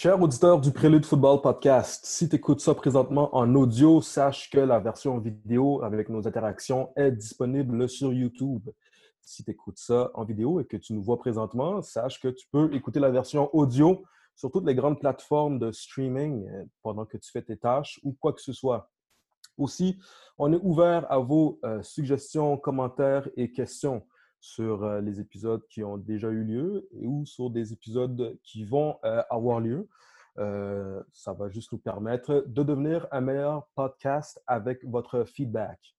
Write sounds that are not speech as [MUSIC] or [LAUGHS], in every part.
Chers auditeurs du Prélude Football Podcast, si tu écoutes ça présentement en audio, sache que la version vidéo avec nos interactions est disponible sur YouTube. Si tu écoutes ça en vidéo et que tu nous vois présentement, sache que tu peux écouter la version audio sur toutes les grandes plateformes de streaming euh, pendant que tu fais tes tâches ou quoi que ce soit. Aussi, on est ouvert à vos euh, suggestions, commentaires et questions sur les épisodes qui ont déjà eu lieu ou sur des épisodes qui vont avoir lieu. Ça va juste nous permettre de devenir un meilleur podcast avec votre feedback.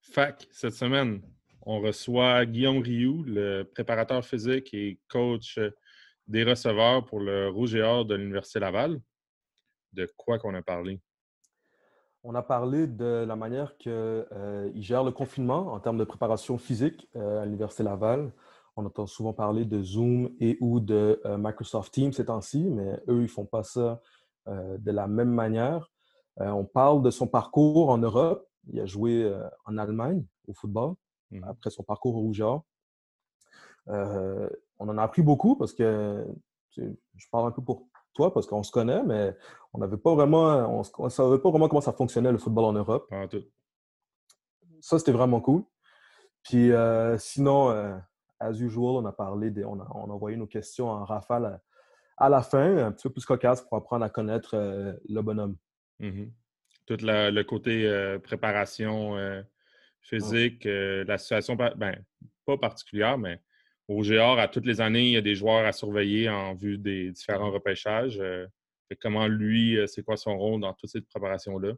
Fac, cette semaine, on reçoit Guillaume Rioux, le préparateur physique et coach des receveurs pour le Rouge et Or de l'Université Laval. De quoi qu'on a parlé? On a parlé de la manière qu'ils euh, gèrent le confinement en termes de préparation physique euh, à l'Université Laval. On entend souvent parler de Zoom et ou de euh, Microsoft Teams ces temps-ci, mais eux, ils ne font pas ça de la même manière. on parle de son parcours en Europe. Il a joué en Allemagne au football mmh après son parcours au Rougeur. on en a appris beaucoup parce que je parle un peu pour toi parce qu'on se connaît, mais on n'avait pas vraiment, on ne savait pas vraiment comment ça fonctionnait le football en Europe. Ça, c'était vraiment cool. Puis euh, sinon, euh, as usual, on a parlé, on, a, envoyé nos questions en rafale à, la fin, un petit peu plus cocasse pour apprendre à connaître euh, le bonhomme. Mm-hmm. Tout le côté préparation physique, la situation, ben, pas particulière, mais au Géor, à toutes les années, il y a des joueurs à surveiller en vue des différents repêchages. Euh, comment lui, euh, c'est quoi son rôle dans toute cette préparation-là?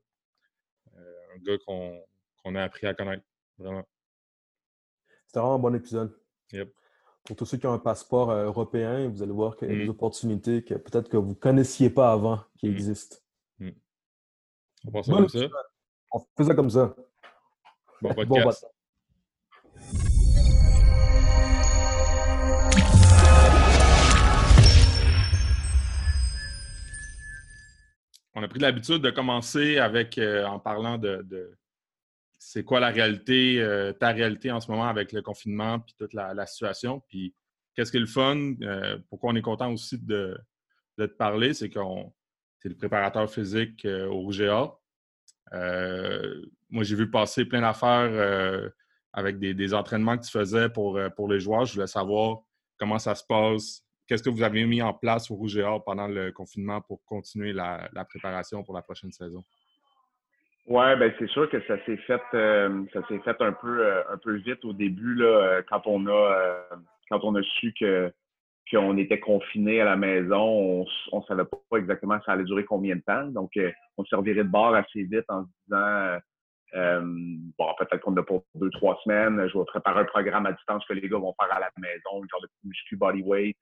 Euh, un gars qu'on a appris à connaître, vraiment. C'était vraiment un bon épisode. Pour tous ceux qui ont un passeport européen, vous allez voir qu'il y a des mmh. opportunités que peut-être que vous ne connaissiez pas avant qui mmh. existent. Mmh. On pense ça comme ça. On fait ça comme ça. Bon [LAUGHS] podcast. On a pris l'habitude de commencer avec euh, en parlant de, c'est quoi la réalité, euh, ta réalité en ce moment avec le confinement puis toute la, situation. Puis qu'est-ce qui est le fun? Euh, pourquoi on est content aussi de, te parler, c'est qu'on es le préparateur physique au RGA. moi, j'ai vu passer plein d'affaires avec des, des, entraînements que tu faisais pour, pour les joueurs. Je voulais savoir comment ça se passe, Qu'est-ce que vous avez mis en place au Rouge et Or pendant le confinement pour continuer la, préparation pour la prochaine saison? Oui, ben c'est sûr que ça s'est fait euh, ça s'est fait un peu euh, un peu vite au début là, euh, quand on a quand on a su que qu'on était confiné à la maison, on ne savait pas exactement ça allait durer combien de temps. Donc, on servirait de bord assez vite en se disant bon, peut-être qu'on a pour deux, trois semaines, je vais préparer un programme à distance que les gars vont faire à la maison, genre de muscu bodyweight,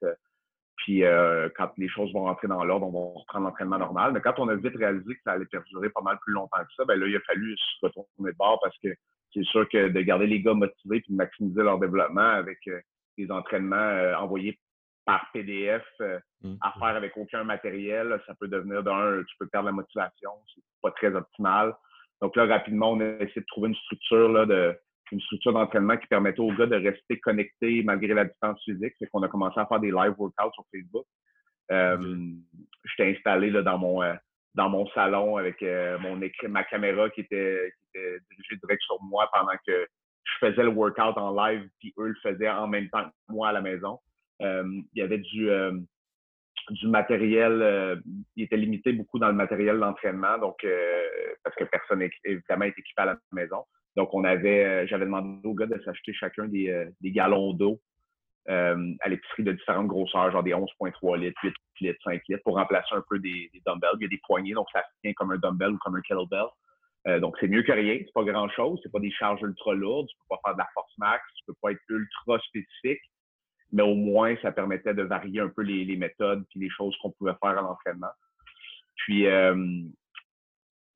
puis euh, quand les choses vont rentrer dans l'ordre, on va reprendre l'entraînement normal. Mais quand on a vite réalisé que ça allait perdurer pas mal plus longtemps que ça, ben là, il a fallu se retourner de bord parce que c'est sûr que de garder les gars motivés puis de maximiser leur développement avec euh, des entraînements euh, envoyés par PDF mmh. à faire avec aucun matériel, ça peut devenir d'un, tu peux perdre la motivation, c'est pas très optimal. Donc là, rapidement, on a essayé de trouver une structure là, de une structure d'entraînement qui permettait aux gars de rester connectés malgré la distance physique. C'est qu'on a commencé à faire des live workouts sur Facebook. Euh, J'étais installé là, dans mon euh, dans mon salon avec euh, mon ma caméra qui était, qui était dirigée direct sur moi pendant que je faisais le workout en live, puis eux le faisaient en même temps que moi à la maison. Euh, il y avait du du matériel, il était limité beaucoup dans le matériel d'entraînement, donc parce que personne évidemment est équipé à la maison. Donc, on avait, euh, j'avais demandé aux gars de s'acheter chacun des, euh, des galons d'eau euh, à l'épicerie de différentes grosseurs, genre des 11,3 litres, 8 litres, 5 litres, pour remplacer un peu des, dumbbells. Il y a des poignées, donc ça tient comme un dumbbell ou comme un kettlebell. donc, c'est mieux que rien. C'est pas grand-chose. C'est pas des charges ultra lourdes. Tu peux pas faire de la force max. Tu peux pas être ultra spécifique. Mais au moins, ça permettait de varier un peu les, les méthodes et les choses qu'on pouvait faire à l'entraînement. Puis,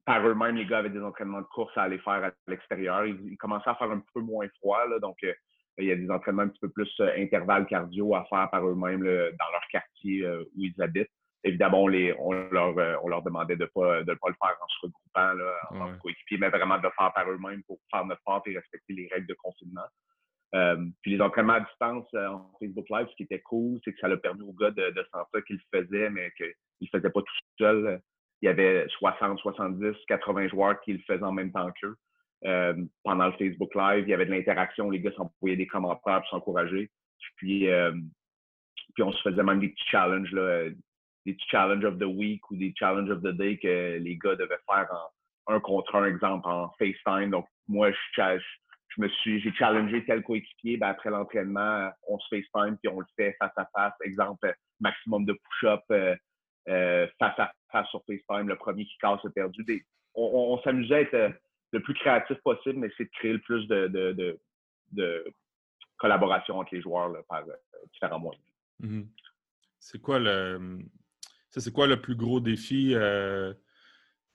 par eux-mêmes, les gars avaient des entraînements de course à aller faire à l'extérieur. Ils, commençaient à faire un peu moins froid, là, donc euh, il y a des entraînements un petit peu plus euh, intervalles cardio à faire par eux-mêmes dans leur quartier euh, où ils habitent. Évidemment, on, les, on, leur, on leur demandait de ne pas, de pas le faire en se regroupant là, en ouais. coéquipier, mais vraiment de le faire par eux-mêmes pour faire notre part et respecter les règles de confinement. puis les entraînements à distance en Facebook Live, ce qui était cool, c'est que ça l'a permis aux gars de, de sentir qu'ils le faisaient, mais qu'ils ne le faisaient pas tout seul. Il y avait 60, 70, 80 joueurs qui le faisaient en même temps qu'eux. pendant le Facebook Live, il y avait de l'interaction, les gars s'envoyaient des commentaires pour s'encourager. Puis, puis on se faisait même des petits challenges, là, des petits challenges of the week ou des challenges of the day que les gars devaient faire en un contre un, exemple, en FaceTime. Donc, moi, je, je me suis, j'ai challengé tel coéquipier, ben, après l'entraînement, on se FaceTime puis on le fait face à face. Exemple, maximum de push-up euh, euh, face à face sur FaceTime. Le premier qui casse est perdu. on, s'amusait à être euh, le plus créatif possible, mais c'est de créer le plus de, collaboration entre les joueurs par différents moyens. Mm-hmm. C'est quoi le c'est quoi le plus gros défi? Euh,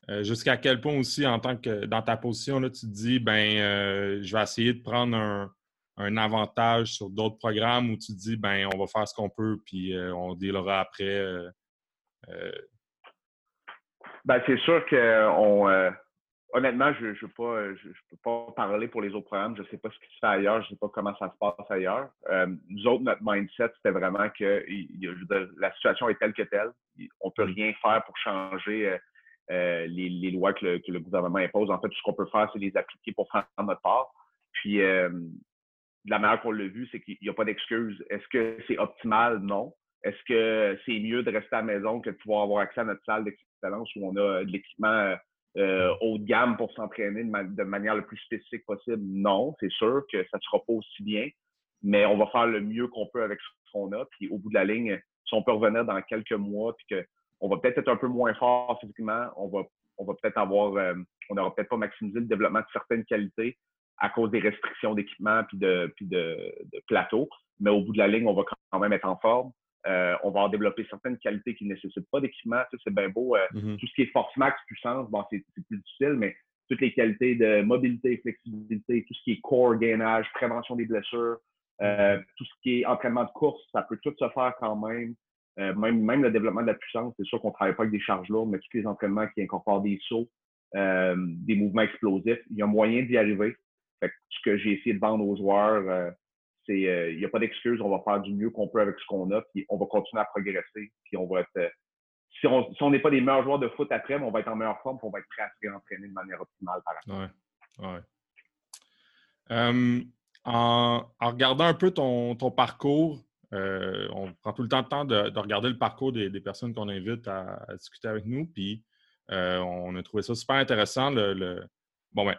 euh, jusqu'à quel point aussi, en tant que dans ta position, là, tu te dis ben euh, je vais essayer de prendre un, avantage sur d'autres programmes où tu te dis ben on va faire ce qu'on peut puis on dealera après. Ben, c'est sûr qu'on honnêtement, je ne pas, je, peux pas parler pour les autres programmes. Je ne sais pas ce qui se fait ailleurs. Je ne sais pas comment ça se passe ailleurs. Euh, nous autres, notre mindset, c'était vraiment que la situation est telle que telle. On ne peut rien faire pour changer euh, euh, les, lois que le, gouvernement impose. En fait, tout ce qu'on peut faire, c'est les appliquer pour prendre notre part. Puis, la manière qu'on l'a vu, c'est qu'il n'y a pas d'excuse. Est-ce que c'est optimal? Non. Est-ce que c'est mieux de rester à la maison que de pouvoir avoir accès à notre salle d'excellence où on a de l'équipement euh, haut de gamme pour s'entraîner de, manière le plus spécifique possible? Non, c'est sûr que ça ne sera pas aussi bien, mais on va faire le mieux qu'on peut avec ce qu'on a. Puis au bout de la ligne, si on peut revenir dans quelques mois, puis qu'on va peut-être être un peu moins fort physiquement, on va, on va peut-être avoir, euh, on n'aura peut-être pas maximisé le développement de certaines qualités à cause des restrictions d'équipement puis de, puis de, de plateau. Mais au bout de la ligne, on va quand même être en forme. Euh, on va développer certaines qualités qui ne nécessitent pas d'équipement. c'est bien beau. Euh, mm-hmm. Tout ce qui est force max, puissance, bon, c'est plus difficile, mais toutes les qualités de mobilité, flexibilité, tout ce qui est core, gainage, prévention des blessures, euh, tout ce qui est entraînement de course, ça peut tout se faire quand même. même, même le développement de la puissance, c'est sûr qu'on ne travaille pas avec des charges lourdes, mais tous les entraînements qui incorporent des sauts, des mouvements explosifs, il y a moyen d'y arriver. ce que j'ai essayé de vendre aux joueurs, euh, il n'y a pas d'excuse, on va faire du mieux qu'on peut avec ce qu'on a, puis on va continuer à progresser, puis on va être. Euh, si on n'est pas les meilleurs joueurs de foot après, on va être en meilleure forme, puis on va être prêt à se réentraîner de manière optimale par après. Ouais, ouais. en, regardant un peu ton, parcours, euh, on prend tout le temps, de, temps de, regarder le parcours des, personnes qu'on invite à, discuter avec nous. Puis on a trouvé ça super intéressant. Le, Bon, ben,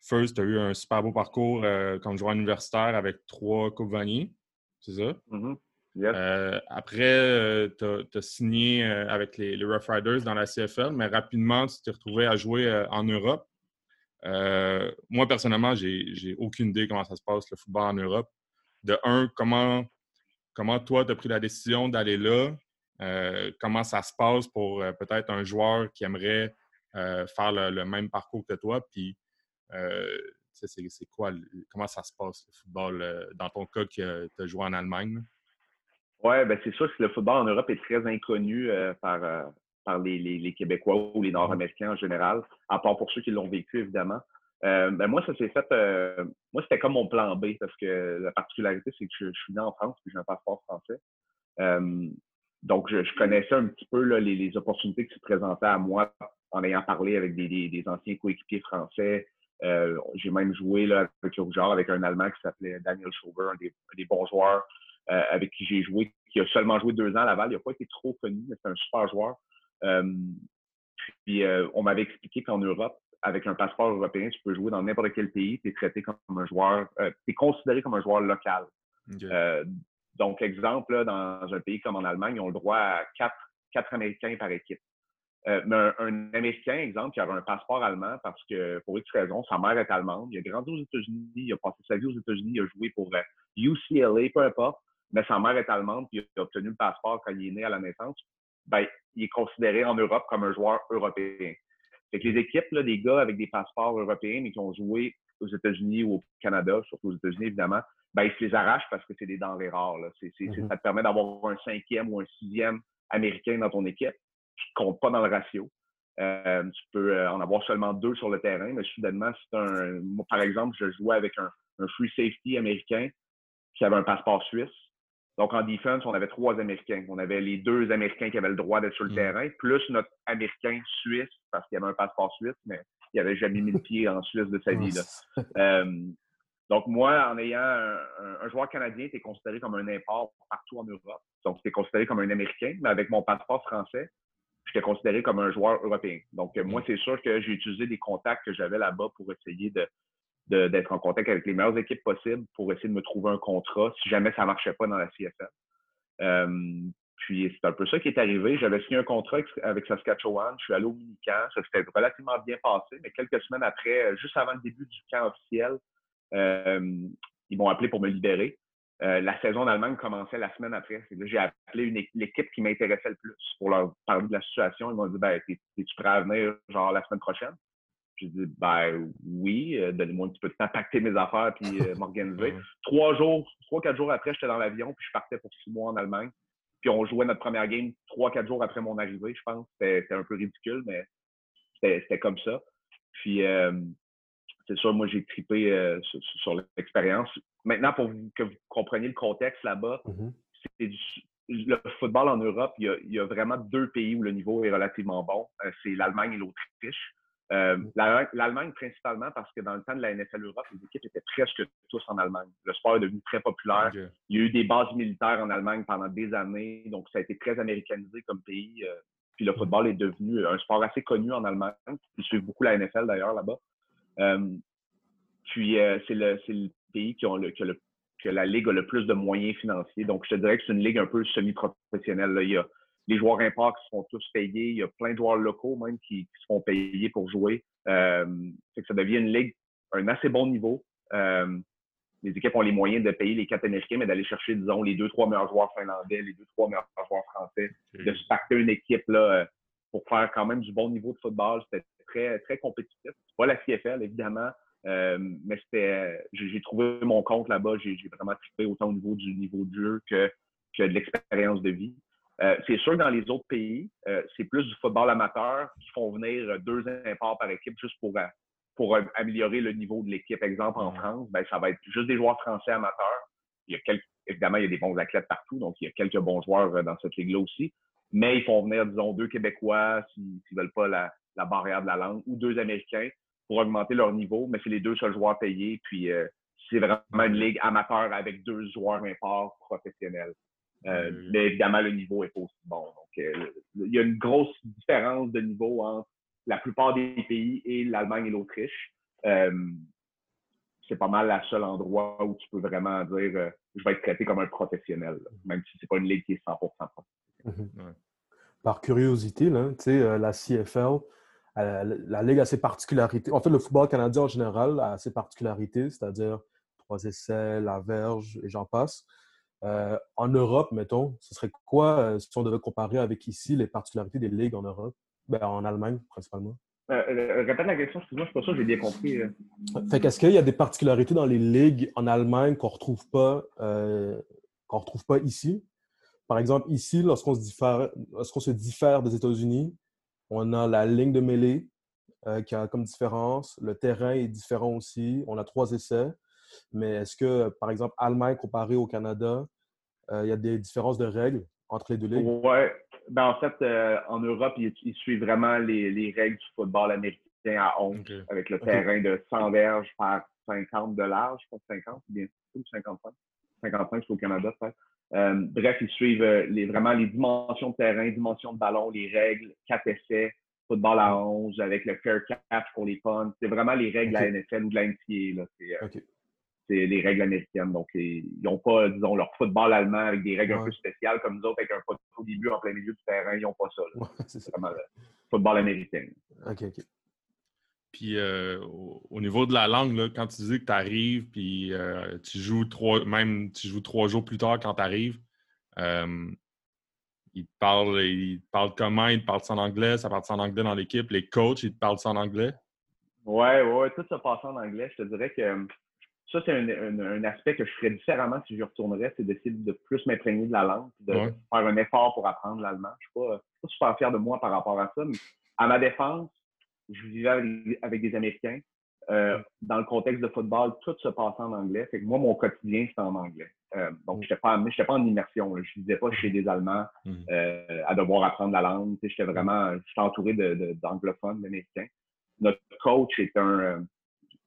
First, tu as eu un super beau parcours euh, comme joueur universitaire avec trois Coupes Vanier, c'est ça? Mm-hmm. Euh, après, euh, tu as, signé avec les, Rough Riders dans la CFL, mais rapidement, tu t'es retrouvé à jouer en Europe. moi, personnellement, j'ai aucune idée comment ça se passe, le football en Europe. De un, comment, comment toi, tu as pris la décision d'aller là? comment ça se passe pour peut-être un joueur qui aimerait faire le, le, même parcours que toi? Puis c'est quoi, comment ça se passe le football euh, dans ton cas que tu as joué en Allemagne? Oui, ben c'est sûr que le football en Europe est très inconnu euh, par, par les, Québécois ou les Nord-Américains en général, à part pour ceux qui l'ont vécu, évidemment. ben moi, ça s'est fait. moi, c'était comme mon plan B parce que la particularité, c'est que je, suis né en France et j'ai un passeport français. donc, je, connaissais un petit peu les, opportunités qui se présentaient à moi en ayant parlé avec des, des anciens coéquipiers français, euh, j'ai même joué là, avec le avec un Allemand qui s'appelait Daniel Schauber, un des, bons joueurs euh, avec qui j'ai joué, qui a seulement joué deux ans à Laval. Il n'a pas été trop connu, mais c'est un super joueur. Euh, puis on m'avait expliqué qu'en Europe, avec un passeport européen, tu peux jouer dans n'importe quel pays, tu es traité comme un joueur, tu es considéré comme un joueur local. donc, exemple, dans un pays comme en Allemagne, ils ont le droit à quatre, quatre Américains par équipe. Euh, mais un, Américain, exemple, qui avait un passeport allemand parce que, pour X raison, sa mère est allemande, il a grandi aux États-Unis, il a passé sa vie aux États-Unis, il a joué pour UCLA, euh, peu importe, mais sa mère est allemande, puis il a obtenu le passeport quand il est né à la naissance, ben, il est considéré en Europe comme un joueur européen. Fait que les équipes, là, des gars avec des passeports européens, mais qui ont joué aux États-Unis ou au Canada, surtout aux États-Unis, évidemment, ben, ils se les arrachent parce que c'est des denrées rares. Là. Mm-hmm. Ça te permet d'avoir un cinquième ou un sixième américain dans ton équipe qui ne compte pas dans le ratio. Euh, tu peux euh, en avoir seulement deux sur le terrain, mais soudainement, c'est un. Moi, par exemple, je jouais avec un, un free safety américain qui avait un passeport suisse. Donc, en defense, on avait trois Américains. On avait les deux Américains qui avaient le droit d'être sur le mm. terrain, plus notre Américain suisse, parce qu'il avait un passeport suisse, mais il n'avait jamais mis le pied en Suisse de sa [LAUGHS] vie. [LAUGHS] Euh, donc, moi, en ayant un, joueur canadien, tu es considéré comme un import partout en Europe. Donc, tu es considéré comme un Américain, mais avec mon passeport français, j'étais considéré comme un joueur européen. Donc, moi, mm. c'est sûr que j'ai utilisé des contacts que j'avais là-bas pour essayer de, d'être en contact avec les meilleures équipes possibles pour essayer de me trouver un contrat si jamais ça ne marchait pas dans la CFL. Euh, puis c'est un peu ça qui est arrivé. J'avais signé un contrat avec Saskatchewan. Je suis allé au mini-camp. Ça s'était relativement bien passé, mais quelques semaines après, euh, juste avant le début du camp officiel, euh, ils m'ont appelé pour me libérer. La saison en Allemagne commençait la semaine après. J'ai appelé l'équipe qui m'intéressait le plus pour leur parler de la situation. Ils m'ont dit ben, Es-tu prêt à venir genre la semaine prochaine? J'ai dit, ben oui, euh, donnez-moi un petit peu de temps pacter mes affaires puis euh, [LAUGHS] m'organiser. Trois jours, trois, quatre jours après, j'étais dans l'avion puis je partais pour six mois en Allemagne. Puis on jouait notre première game trois, quatre jours après mon arrivée, je pense. C'était un peu ridicule, mais c'était comme ça. Puis euh, c'est sûr, moi, j'ai tripé sur, l'expérience. Maintenant, pour que vous compreniez le contexte là-bas, c'est le football en Europe, il y, a, il y, a, vraiment deux pays où le niveau est relativement bon. c'est l'Allemagne et l'Autriche. Euh, L'Allemagne principalement parce que dans le temps de la NFL Europe, les équipes étaient presque tous en Allemagne. Le sport est devenu très populaire. Il y a eu des bases militaires en Allemagne pendant des années, donc ça a été très américanisé comme pays. Euh, puis le football est devenu un sport assez connu en Allemagne. Ils suivent beaucoup la NFL d'ailleurs là-bas. Euh, puis c'est le, le, pays qui, ont le, que, le, que la ligue a le plus de moyens financiers. Donc je te dirais que c'est une ligue un peu semi-professionnelle. Il y a les joueurs impacts qui se font tous payer. Il y a plein de joueurs locaux même qui, se font payer pour jouer. Euh, que ça devient une ligue un assez bon niveau. Euh, les équipes ont les moyens de payer les quatre Américains, mais d'aller chercher, disons, les deux, trois meilleurs joueurs finlandais, les deux, trois meilleurs joueurs français, de se pacter une équipe là, euh, pour faire quand même du bon niveau de football. C'était très, très compétitif. C'est pas la CFL, évidemment, euh, mais c'était, j'ai trouvé mon compte là-bas. J'ai vraiment trippé autant au niveau du niveau de jeu que, que de l'expérience de vie. Euh, c'est sûr que dans les autres pays, euh, c'est plus du football amateur qui font venir deux imports par équipe juste pour, euh, pour améliorer le niveau de l'équipe. Exemple, en France, ben, ça va être juste des joueurs français amateurs. Il y a quelques, évidemment, il y a des bons athlètes partout, donc il y a quelques bons joueurs dans cette ligue-là aussi. Mais ils font venir, disons, deux Québécois s'ils ne veulent pas la, la, barrière de la langue ou deux Américains pour augmenter leur niveau, mais c'est les deux seuls joueurs payés. Puis c'est vraiment une ligue amateur avec deux joueurs imports professionnels. Euh, mais évidemment, le niveau est pas aussi bon. Donc, euh, il y a une grosse différence de niveau entre la plupart des pays et l'Allemagne et l'Autriche. Euh, c'est pas mal le seul endroit où tu peux vraiment dire je vais être traité comme un professionnel, même si c'est pas une ligue qui est 100% professionnelle. Mhm. Par curiosité, là, la CFL, la Ligue a ses particularités. En fait, le football canadien en général a ses particularités, c'est-à-dire trois essais, la verge et j'en passe. Euh, en Europe, mettons, ce serait quoi, euh, si on devait comparer avec ici, les particularités des ligues en Europe? Ben, en Allemagne, principalement. Euh, répète la question, excuse-moi, je suis pas sûr, j'ai bien compris. Fait qu'est-ce qu'il y a des particularités dans les ligues en Allemagne qu'on retrouve pas, qu'on retrouve pas ici? Par exemple, ici, lorsqu'on se diffère, lorsqu'on se diffère des États-Unis, on a la ligne de mêlée qui a comme différence. Le terrain est différent aussi. On a trois essais. Mais est-ce que, par exemple, Allemagne comparé au Canada, euh, il y a des différences de règles entre les deux ligues? Oui. Ben, en fait, euh, en Europe, ils, suivent vraiment les, règles du football américain à 11, avec le terrain de 100 verges par 50 de large, pas 50, bien sûr, 55. 55, c'est au Canada, peut-être. Euh, bref, ils suivent les, vraiment les dimensions de terrain, dimensions de ballon, les règles, 4 essais, football à 11 avec le fair catch pour les punts. C'est vraiment les règles de la NFL ou de la NCAA c'est les règles américaines. Donc, ils n'ont pas, disons, leur football allemand avec des règles un peu spéciales comme nous autres, avec un poteau au début en plein milieu du terrain. Ils n'ont pas [LAUGHS] ça. c'est vraiment le football américain. OK, OK. Puis euh, au, niveau de la langue, là, quand tu dis que tu arrives, puis euh, tu joues trois, même tu joues trois jours plus tard quand tu arrives, euh, ils te parlent, ils parlent comment? Ils te parlent en anglais, ça parle en anglais dans l'équipe? Les coachs, ils te parlent en anglais? Ouais, ouais, tout ça passe en anglais. Je te dirais que ça, c'est un, aspect que je ferais différemment si je retournerais, c'est d'essayer de plus m'imprégner de la langue, de faire un effort pour apprendre l'allemand. Je ne suis, pas super fier de moi par rapport à ça, mais à ma défense, je vivais avec, des Américains. euh, dans le contexte de football, tout se passait en anglais. Fait que moi, mon quotidien, c'était en anglais. Euh, donc, mm. je n'étais pas, pas en immersion. Je ne disais pas chez des Allemands mm. euh, à devoir apprendre la langue. J'étais vraiment j'étais entouré d'anglophones, d'américains. Notre coach est un.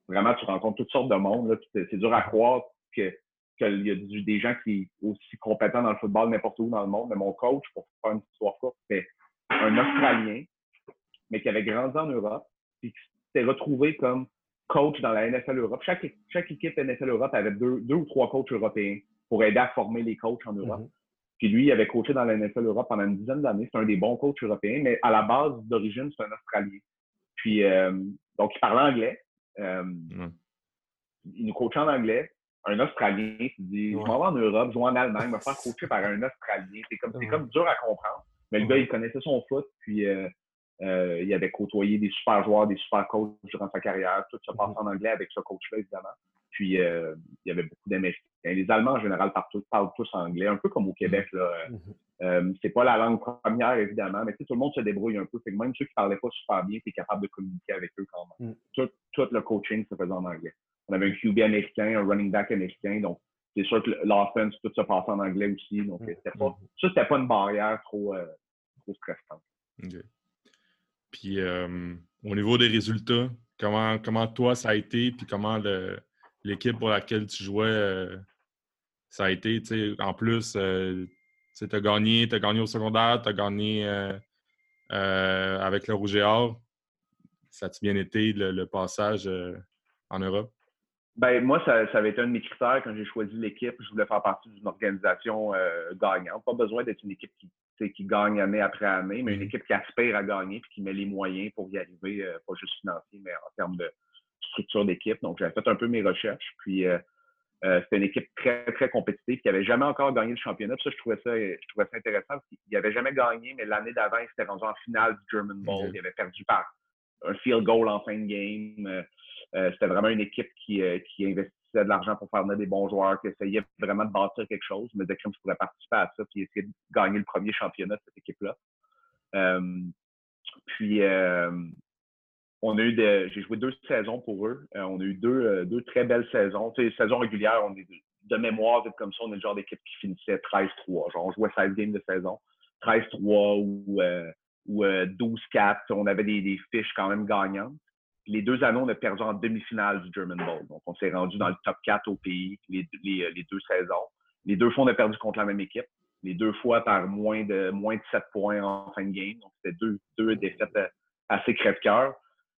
vraiment, tu rencontres toutes sortes de monde. C'est dur à croire que qu'il y a des gens qui sont aussi compétents dans le football n'importe où dans le monde. Mais mon coach, pour faire une histoire courte, c'était un Australien, mais qui avait grandi en Europe, puis qui s'était retrouvé comme coach dans la NFL Europe. Chaque, chaque équipe NFL Europe avait deux, deux ou trois coachs européens pour aider à former les coachs en Europe. Mm-hmm. Puis lui, il avait coaché dans la NFL Europe pendant une dizaine d'années. C'est un des bons coachs européens, mais à la base d'origine, c'est un Australien. Puis, euh, donc, il parlait anglais. Euh, il nous coachait en anglais. Un Australien qui dit Je m'en vais en Europe, jouer en Allemagne, me faire coacher par un Australien. C'est comme, comme dur à comprendre. Mais le gars, il connaissait son foot. Puis, euh, euh, il avait côtoyé des super joueurs, des super coachs durant sa carrière. Tout se passe mhm. en anglais avec ce coach-là, évidemment. Puis, euh, il y avait beaucoup d'Américains. Les Allemands, en général, parlent tous, parlent tous anglais, un peu comme au Québec. Là. Mhm. Euh, c'est pas la langue première, évidemment, mais tout le monde se débrouille un peu. Fait que même ceux qui parlaient pas super bien, tu es capable de communiquer avec eux quand même. Mhm. Tout, le coaching se faisait en anglais. On avait un QB américain, un running back américain, donc c'est sûr que l'offense, tout se passait en anglais aussi. Donc, c'était pas, ça, c'était pas une barrière trop, trop stressante. Puis au niveau des résultats, comment, comment toi ça a été, puis comment l'équipe pour laquelle tu jouais, euh, ça a été, en plus, euh, tu as gagné, gagné au secondaire, tu as gagné euh, avec le Rouge et Or. Ça a-tu bien été le, passage en Europe? Ben, moi, ça, ça, avait été un de mes critères quand j'ai choisi l'équipe. Je voulais faire partie d'une organisation gagnante. Pas besoin d'être une équipe qui qui gagne année après année, mais une mm-hmm. équipe qui aspire à gagner et qui met les moyens pour y arriver, euh, pas juste financier, mais en termes de structure d'équipe. Donc, j'avais fait un peu mes recherches. Puis, euh, euh, c'était une équipe très, très compétitive qui n'avait jamais encore gagné le championnat. ça, je trouvais ça, je trouvais ça intéressant parce qu'il n'avait jamais gagné, mais l'année d'avant, il s'était rendu en finale du German Bowl. Il avait perdu par un field goal en fin de game. c'était vraiment une équipe qui, qui investit de l'argent pour faire venir des bons joueurs, qui essayaient vraiment de bâtir quelque chose. Mais crime, je pourrais participer à ça puis essayer de gagner le premier championnat de cette équipe-là. Euh, puis, euh, on a eu j'ai joué deux saisons pour eux. Euh, on a eu deux, deux très belles saisons. Tu sais, saison régulière, de mémoire, comme ça, on est le genre d'équipe qui finissait 13-3. Genre, on jouait 16 games de saison. 13-3 ou, ou 12-4. On avait des, fiches quand même gagnantes les deux années, on a perdu en demi-finale du German Bowl. Donc, on s'est rendu dans le top 4 au pays les, deux saisons. Les deux fois, on a perdu contre la même équipe. Les deux fois par moins de, moins de 7 points en fin de game. Donc, c'était deux, deux défaites euh, assez crève-cœur.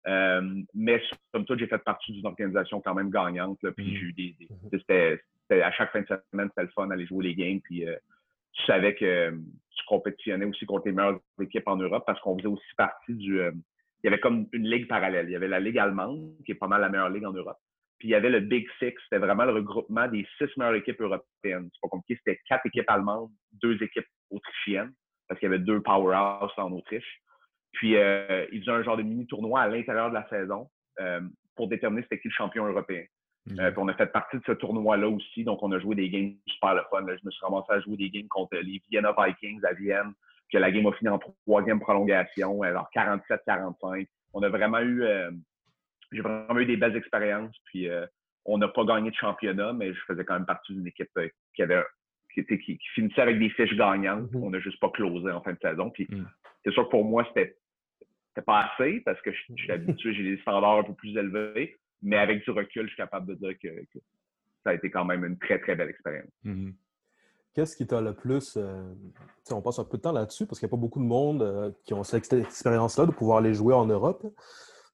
Euh, mais comme toi, j'ai fait partie d'une organisation quand même gagnante. puis mm-hmm. j'ai eu des, mm-hmm. c'était, à chaque fin de semaine, c'était le fun d'aller jouer les games. Puis euh, tu savais que tu compétitionnais aussi contre les meilleures équipes en Europe parce qu'on faisait aussi partie du, il y avait comme une ligue parallèle. Il y avait la Ligue allemande, qui est pas mal la meilleure ligue en Europe. Puis il y avait le Big Six, c'était vraiment le regroupement des six meilleures équipes européennes. C'est pas compliqué, c'était quatre équipes allemandes, deux équipes autrichiennes, parce qu'il y avait deux powerhouses en Autriche. Puis euh, ils faisaient un genre de mini-tournoi à l'intérieur de la saison euh, pour déterminer c'était qui le champion européen. Euh, puis on a fait partie de ce tournoi-là aussi, donc on a joué des games super le fun. Je me suis ramassé à jouer des games contre les Vienna Vikings à Vienne, que la game a fini en troisième prolongation, alors 47-45. On a vraiment eu, euh, j'ai vraiment eu des belles expériences. Puis euh, on n'a pas gagné de championnat, mais je faisais quand même partie d'une équipe euh, qui avait qui, était, qui, finissait avec des fiches gagnantes. Mm-hmm. On n'a juste pas closé en fin de saison. Puis mm. c'est sûr que pour moi, c'était pas assez parce que je, suis habitué, j'ai des standards un peu plus élevés. Mais avec du recul, je suis capable de dire que, ça a été quand même une très, très belle expérience. Mm-hmm. Qu'est-ce qui t'a le plus. Euh, on passe un peu de temps là-dessus parce qu'il n'y a pas beaucoup de monde euh, qui ont cette expérience-là de pouvoir aller jouer en Europe.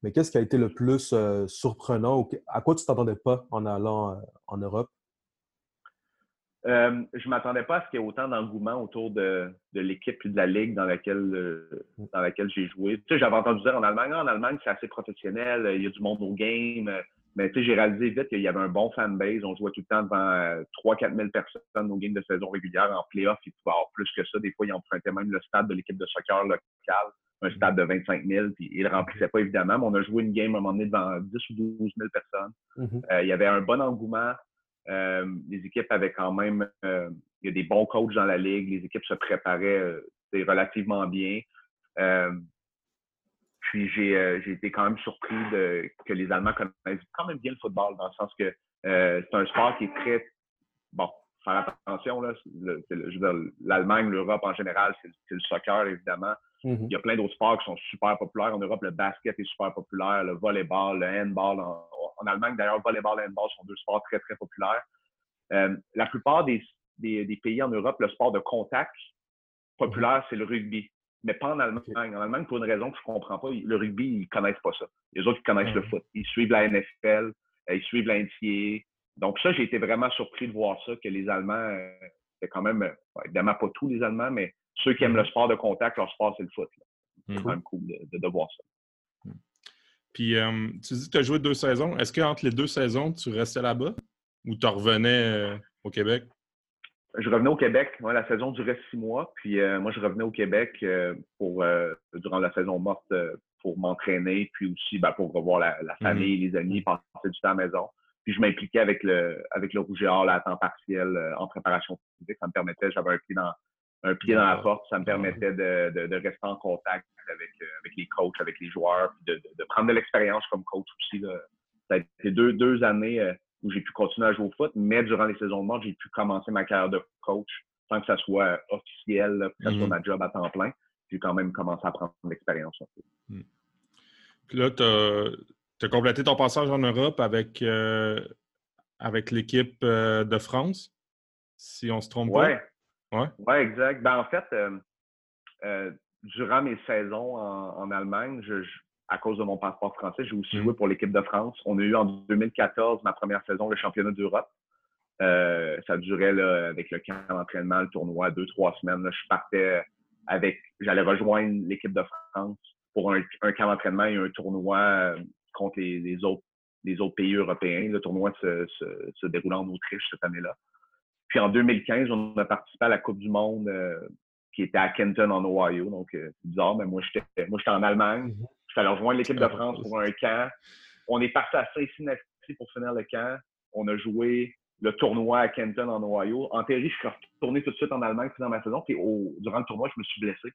Mais qu'est-ce qui a été le plus euh, surprenant ou à quoi tu ne t'attendais pas en allant en Europe? je ne m'attendais pas à ce qu'il y ait autant d'engouement autour de, l'équipe et de la ligue dans laquelle, dans laquelle j'ai joué. Tu sais, j'avais entendu dire en Allemagne, en Allemagne, c'est assez professionnel, il y a du monde au game, mais tu sais, j'ai réalisé vite qu'il y avait un bon fanbase. On jouait tout le temps devant 3-4 000 personnes aux games de saison régulière. En playoff, il pouvait avoir plus que ça. Des fois, ils empruntaient même le stade de l'équipe de soccer locale, un stade de 25 000, puis ils ne le remplissaient pas évidemment. Mais on a joué une game à un moment donné devant 10 ou 12 000 personnes. Mm-hmm. Euh, il y avait un bon engouement. Euh, les équipes avaient quand même... Euh, il y a des bons coachs dans la ligue. Les équipes se préparaient relativement bien Puis j'ai été quand même surpris de, que les Allemands connaissent quand même bien le football, dans le sens que c'est un sport qui est très bon, faire attention, là, l'Allemagne, l'Europe en général, c'est le soccer, évidemment. Mm-hmm. Il y a plein d'autres sports qui sont super populaires. En Europe, le basket est super populaire, le volleyball, le handball. En, Allemagne, d'ailleurs, le volleyball et handball sont deux sports très, très populaires. Euh, la plupart des, des, pays en Europe, le sport de contact populaire, c'est le rugby. Mais pas en Allemagne. En Allemagne, pour une raison que je ne comprends pas, le rugby, ils ne connaissent pas ça. Les autres, ils connaissent le mm-hmm. foot. Ils suivent la NFL, euh, ils suivent la Donc ça, j'ai été vraiment surpris de voir ça, que les Allemands, euh, c'est quand même, évidemment pas tous les Allemands, mais ceux qui aiment le mm-hmm. sport de contact, leur sport, c'est le foot. C'est quand mm-hmm. même cool de, de, voir ça. Puis, euh, tu dis que tu as joué deux saisons. Est-ce qu'entre les deux saisons, tu restais là-bas ou tu revenais euh, au Québec? Je revenais au Québec. la saison durait six mois. Puis, euh, moi, je revenais au Québec pour, durant la saison morte pour m'entraîner, puis aussi ben, pour revoir la, mm-hmm. famille, les amis, passer du temps à la maison. Puis, je m'impliquais avec le, avec le Rouge et Or à temps partiel en préparation physique. Ça me permettait, j'avais un pied dans, un pied dans la porte, ça me permettait de, de, de rester en contact avec, euh, avec, les coachs, avec les joueurs, puis de, de prendre de l'expérience comme coach aussi. Là. Ça a été deux, deux années euh, où j'ai pu continuer à jouer au foot, mais durant les saisons de mort, j'ai pu commencer ma carrière de coach sans que ça soit officiel, que ça soit mm-hmm. ma job à temps plein. J'ai quand même commencé à prendre l'expérience. Mm. Puis là, tu as, complété ton passage en Europe avec, euh, avec l'équipe de France, si on se trompe ouais. pas? Oui, ouais, exact. Ben, en fait, euh, euh, durant mes saisons en, Allemagne, je, à cause de mon passeport français, j'ai aussi mmh. joué pour l'équipe de France. On a eu en 2014, ma première saison, le championnat d'Europe. Euh, ça durait là, avec le camp d'entraînement, le tournoi, deux, trois semaines. je partais avec, j'allais rejoindre l'équipe de France pour un, camp d'entraînement et un tournoi contre les, autres, les autres pays européens. Le tournoi se, se, se déroulait en Autriche cette année-là. Puis en 2015, on a participé à la Coupe du Monde euh, qui était à Kenton en Ohio. Donc, euh, c'est bizarre, mais moi, j'étais, moi, j'étais en Allemagne. Je suis allé rejoindre l'équipe de France pour un camp. On est parti à Cincinnati pour finir le camp. On a joué le tournoi à Kenton en Ohio. En théorie, je suis retourné tout de suite en Allemagne dans ma saison. Puis durant le tournoi, je me suis blessé.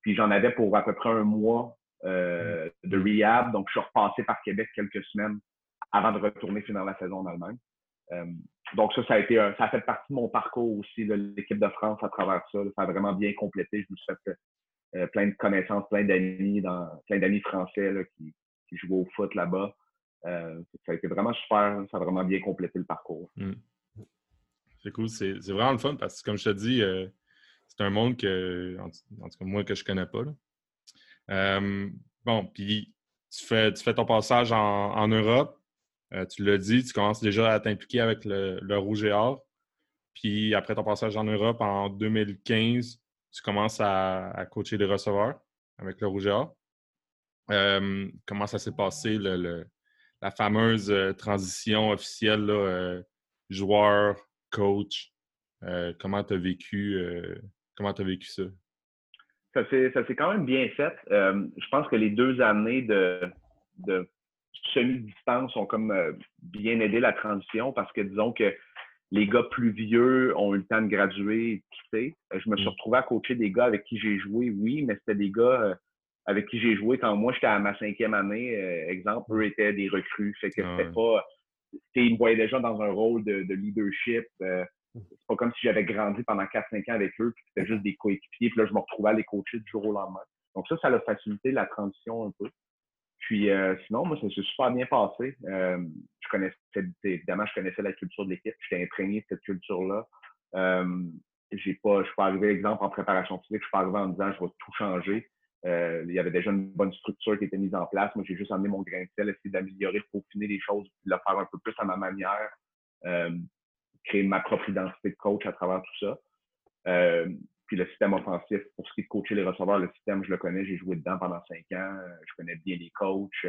Puis j'en avais pour à peu près un mois euh, de rehab. Donc, je suis repassé par Québec quelques semaines avant de retourner finir la saison en Allemagne donc ça, ça a été ça a fait partie de mon parcours aussi de l'équipe de France à travers ça. Ça a vraiment bien complété. Je me suis fait euh, plein de connaissances, plein d'amis, plein d'amis français qui, qui jouaient au foot là-bas. Euh, ça a été vraiment super. Ça a vraiment bien complété le parcours. Mmh. C'est cool. C'est, vraiment le fun parce que, comme je te dis, euh, c'est un monde que, en, tout cas, moi, que je connais pas. bon, puis tu fais, ton passage en Europe. Tu l'as dit, tu commences déjà à t'impliquer avec le, Rouge et Or. Puis après ton passage en Europe en 2015, tu commences à, coacher les receveurs avec le Rouge. Euh, comment ça s'est passé, la fameuse euh, transition officielle joueur, coach? comment tu as vécu comment as vécu ça? Ça s'est quand même bien fait. je pense que les deux années de semi-distance ont comme euh, bien aidé la transition parce que disons que les gars plus vieux ont eu le temps de graduer et quitter. Euh, je me suis mm. retrouvé à coacher des gars avec qui j'ai joué, oui, mais c'était des gars euh, avec qui j'ai joué quand moi j'étais à ma cinquième année. exemple, eux étaient des recrues. Fait que c'était pas. Ils me voyaient déjà dans un rôle de, leadership. c'est pas comme si j'avais grandi pendant 4-5 ans avec eux, puis c'était juste des coéquipiers, puis là, je me retrouvais à les coacher du jour au lendemain. Donc ça, ça a facilité la transition un peu. Puis euh, sinon, moi, ça s'est super bien passé. Euh, je connaissais, évidemment, je connaissais la culture de l'équipe. J'étais imprégné de cette culture-là. Euh, j'ai pas, je suis pas arrivé, exemple, en préparation physique, je suis pas arrivé en disant je vais tout changer. il y avait déjà une bonne structure qui était mise en place. Moi, j'ai juste amené mon grain de sel, essayer d'améliorer, peaufiner les choses, de le faire un peu plus à ma manière, créer ma propre identité de coach à travers tout ça. Puis le système offensif, pour ce qui est de coacher les receveurs, le système, je le connais, j'ai joué dedans pendant cinq ans, je connais bien les coachs.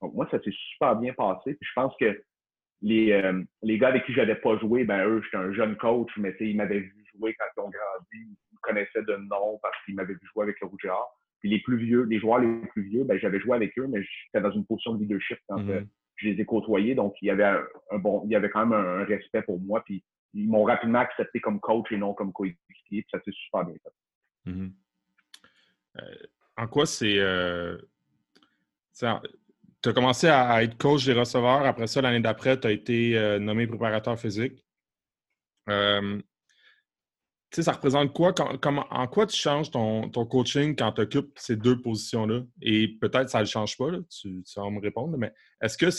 Donc moi, ça s'est super bien passé. Puis je pense que les, euh, les gars avec qui j'avais pas joué, ben eux, j'étais un jeune coach, mais ils m'avaient vu jouer quand ils ont grandi, ils me connaissaient de nom parce qu'ils m'avaient vu jouer avec le Rouge. Puis les plus vieux, les joueurs les plus vieux, ben j'avais joué avec eux, mais j'étais dans une position de leadership quand euh, mm-hmm. je les ai côtoyés. Donc il y avait un, bon, il y avait quand même un, respect pour moi. Puis ils m'ont rapidement accepté comme coach et non comme coéquipier. Ça s'est super bien fait. Mm-hmm. Euh, en quoi c'est. Euh, tu as commencé à, être coach des receveurs. Après ça, l'année d'après, tu as été euh, nommé préparateur physique. Ça représente quoi? en quoi tu changes ton, coaching quand tu occupes ces deux positions-là? Et peut-être ça ne change pas, tu, vas me répondre, mais est-ce que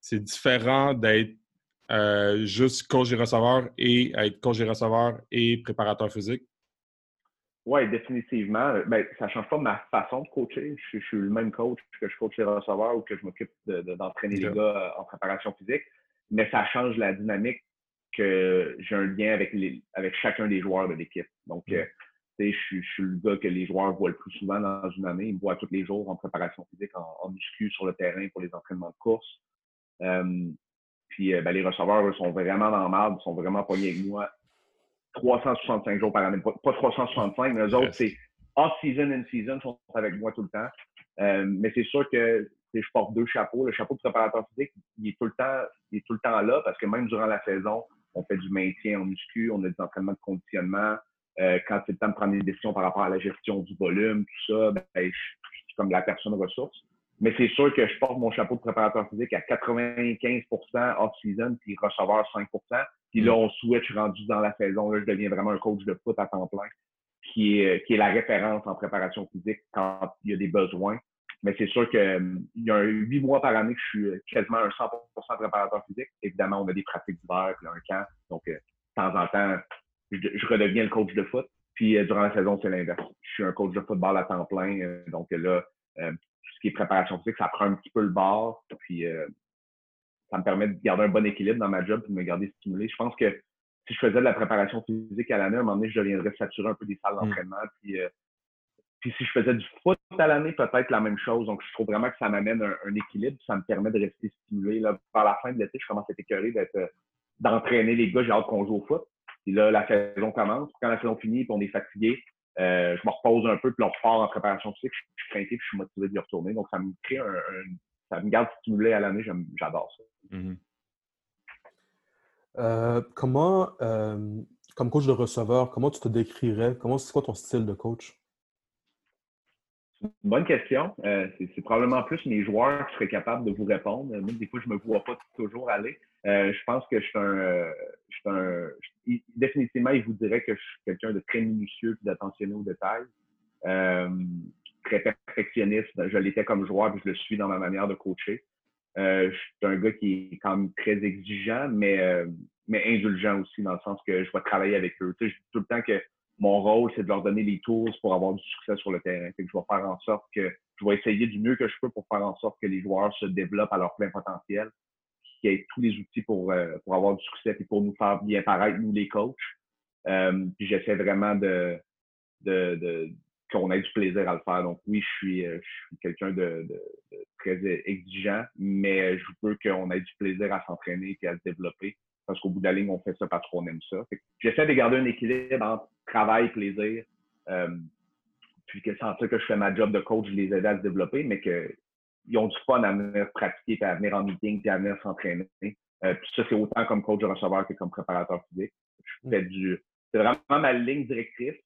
c'est différent d'être euh, juste coach des receveurs et être coach des receveurs et préparateur physique? Oui, définitivement. Ben, ça ne change pas ma façon de coacher. Je, suis le même coach que je coach les receveurs ou que je m'occupe d'entraîner les gars euh, en préparation physique, mais ça change la dynamique que j'ai un lien avec, les, avec chacun des joueurs de l'équipe. Donc, mm. euh, je, je, suis le gars que les joueurs voient le plus souvent dans une année. Ils me voient tous les jours en préparation physique, en, muscu sur le terrain pour les entraînements de course. Euh, puis euh, ben, les receveurs, eux, sont vraiment dans le marde, sont vraiment pognés avec moi 365 jours par année. Pas, 365, mais eux autres, c'est off-season and season, sont avec moi tout le temps. mais c'est sûr que je porte deux chapeaux. Le chapeau de préparateur physique, il est tout le temps, il est tout le temps là parce que même durant la saison, on fait du maintien en muscu, on a des entraînements de conditionnement. Euh, quand c'est le temps de prendre des décisions par rapport à la gestion du volume, tout ça, ben, je, suis comme la personne ressource. Mais c'est sûr que je porte mon chapeau de préparateur physique à 95% off-season, puis receveur 5% Puis là, on switch rendu dans la saison. Là, je deviens vraiment un coach de foot à temps plein, qui est, qui est la référence en préparation physique quand il y a des besoins. Mais c'est sûr qu'il euh, y a huit mois par année que je suis euh, quasiment un 100% préparateur physique. Évidemment, on a des pratiques d'hiver, puis un camp. Donc, euh, de temps en temps, je, redeviens le coach de foot. Puis durant la saison, c'est l'inverse. Je suis un coach de football à temps plein. donc là, tout ce qui est préparation physique, ça prend un petit peu le bord. Puis ça me permet de garder un bon équilibre dans ma job et de me garder stimulé. Je pense que si je faisais de la préparation physique à l'année, à un moment donné, je deviendrais saturer un peu des salles mmh. d'entraînement. Puis puis si je faisais du foot à l'année, peut-être la même chose. Donc, je trouve vraiment que ça m'amène un, équilibre. Ça me permet de rester stimulé. Là, par la fin de l'été, je commence à être écœuré euh, d'entraîner les gars. J'ai hâte qu'on joue au foot. Puis là, la saison commence. Quand la saison finit, puis on est fatigué, euh, je me repose un peu, puis on repart en préparation physique. Je, suis craqué, puis je suis motivé d'y retourner. Donc, ça me crée un, ça me garde stimulé à l'année. J'adore ça. Mm-hmm. Euh, comment, comme coach de receveur, comment tu te décrirais? Comment c'est quoi ton style de coach? Bonne question. Euh, c'est probablement plus mes joueurs qui seraient capables de vous répondre. Même des fois, je ne me vois pas toujours aller. Euh, je pense que je suis un, euh, je un définitivement, il vous dirait que je suis quelqu'un de très minutieux et d'attentionné aux détails. très perfectionniste. Je l'étais comme joueur, puis je le suis dans ma manière de coacher. je suis un gars qui est quand même très exigeant, mais, mais indulgent aussi, dans le sens que je vais travailler avec eux. Tu sais, je tout le temps que mon rôle, c'est de leur donner les tools pour avoir du succès sur le terrain. je vais faire en sorte que je vais essayer du mieux que je peux pour faire en sorte que les joueurs se développent à leur plein potentiel, qu'ils aient tous les outils pour, euh, pour avoir du succès et pour nous faire bien paraître, nous les coachs. Euh, puis j'essaie vraiment de, de, qu'on ait du plaisir à le faire. Donc oui, je suis, euh, je suis quelqu'un de, très exigeant, mais je veux qu'on ait du plaisir à s'entraîner et à se développer parce qu'au bout de la ligne, on fait ça parce qu'on aime ça. J'essaie de garder un équilibre entre travail, plaisir. Euh, puis que sans ça que je fais ma job de coach, je les aide à se développer, mais qu'ils ont du fun à venir pratiquer, puis à venir en meeting, puis à venir s'entraîner. Euh, puis ça, c'est autant comme coach de receveur que comme préparateur physique. Je fais du. C'est vraiment ma ligne directrice.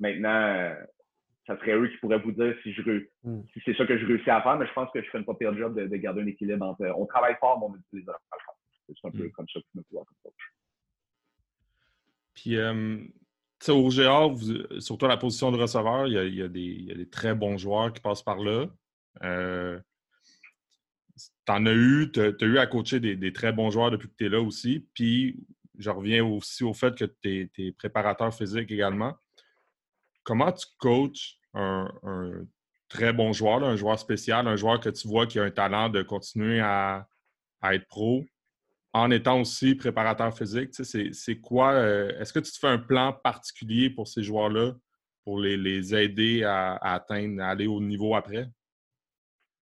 Maintenant, ça serait eux qui pourraient vous dire si je mm. si c'est ça que je réussis à faire, mais je pense que je fais une pas pire job de, garder un équilibre entre on travaille fort, mais on a du plaisir à faire. C'est un peu mm. comme ça que je me vois comme coach. Puis, euh, au GA, surtout à la position de receveur, il y, a, des, très bons joueurs qui passent par là. Euh, tu en as eu, tu as, eu à coacher des, très bons joueurs depuis que tu es là aussi. Puis, je reviens aussi au fait que tu es, préparateur physique également. Comment tu coaches un, très bon joueur, un joueur spécial, un joueur que tu vois qui a un talent de continuer à être pro, en étant aussi préparateur physique, c'est quoi? Euh, est-ce que tu te fais un plan particulier pour ces joueurs-là pour les, aider à, atteindre, à aller au niveau après?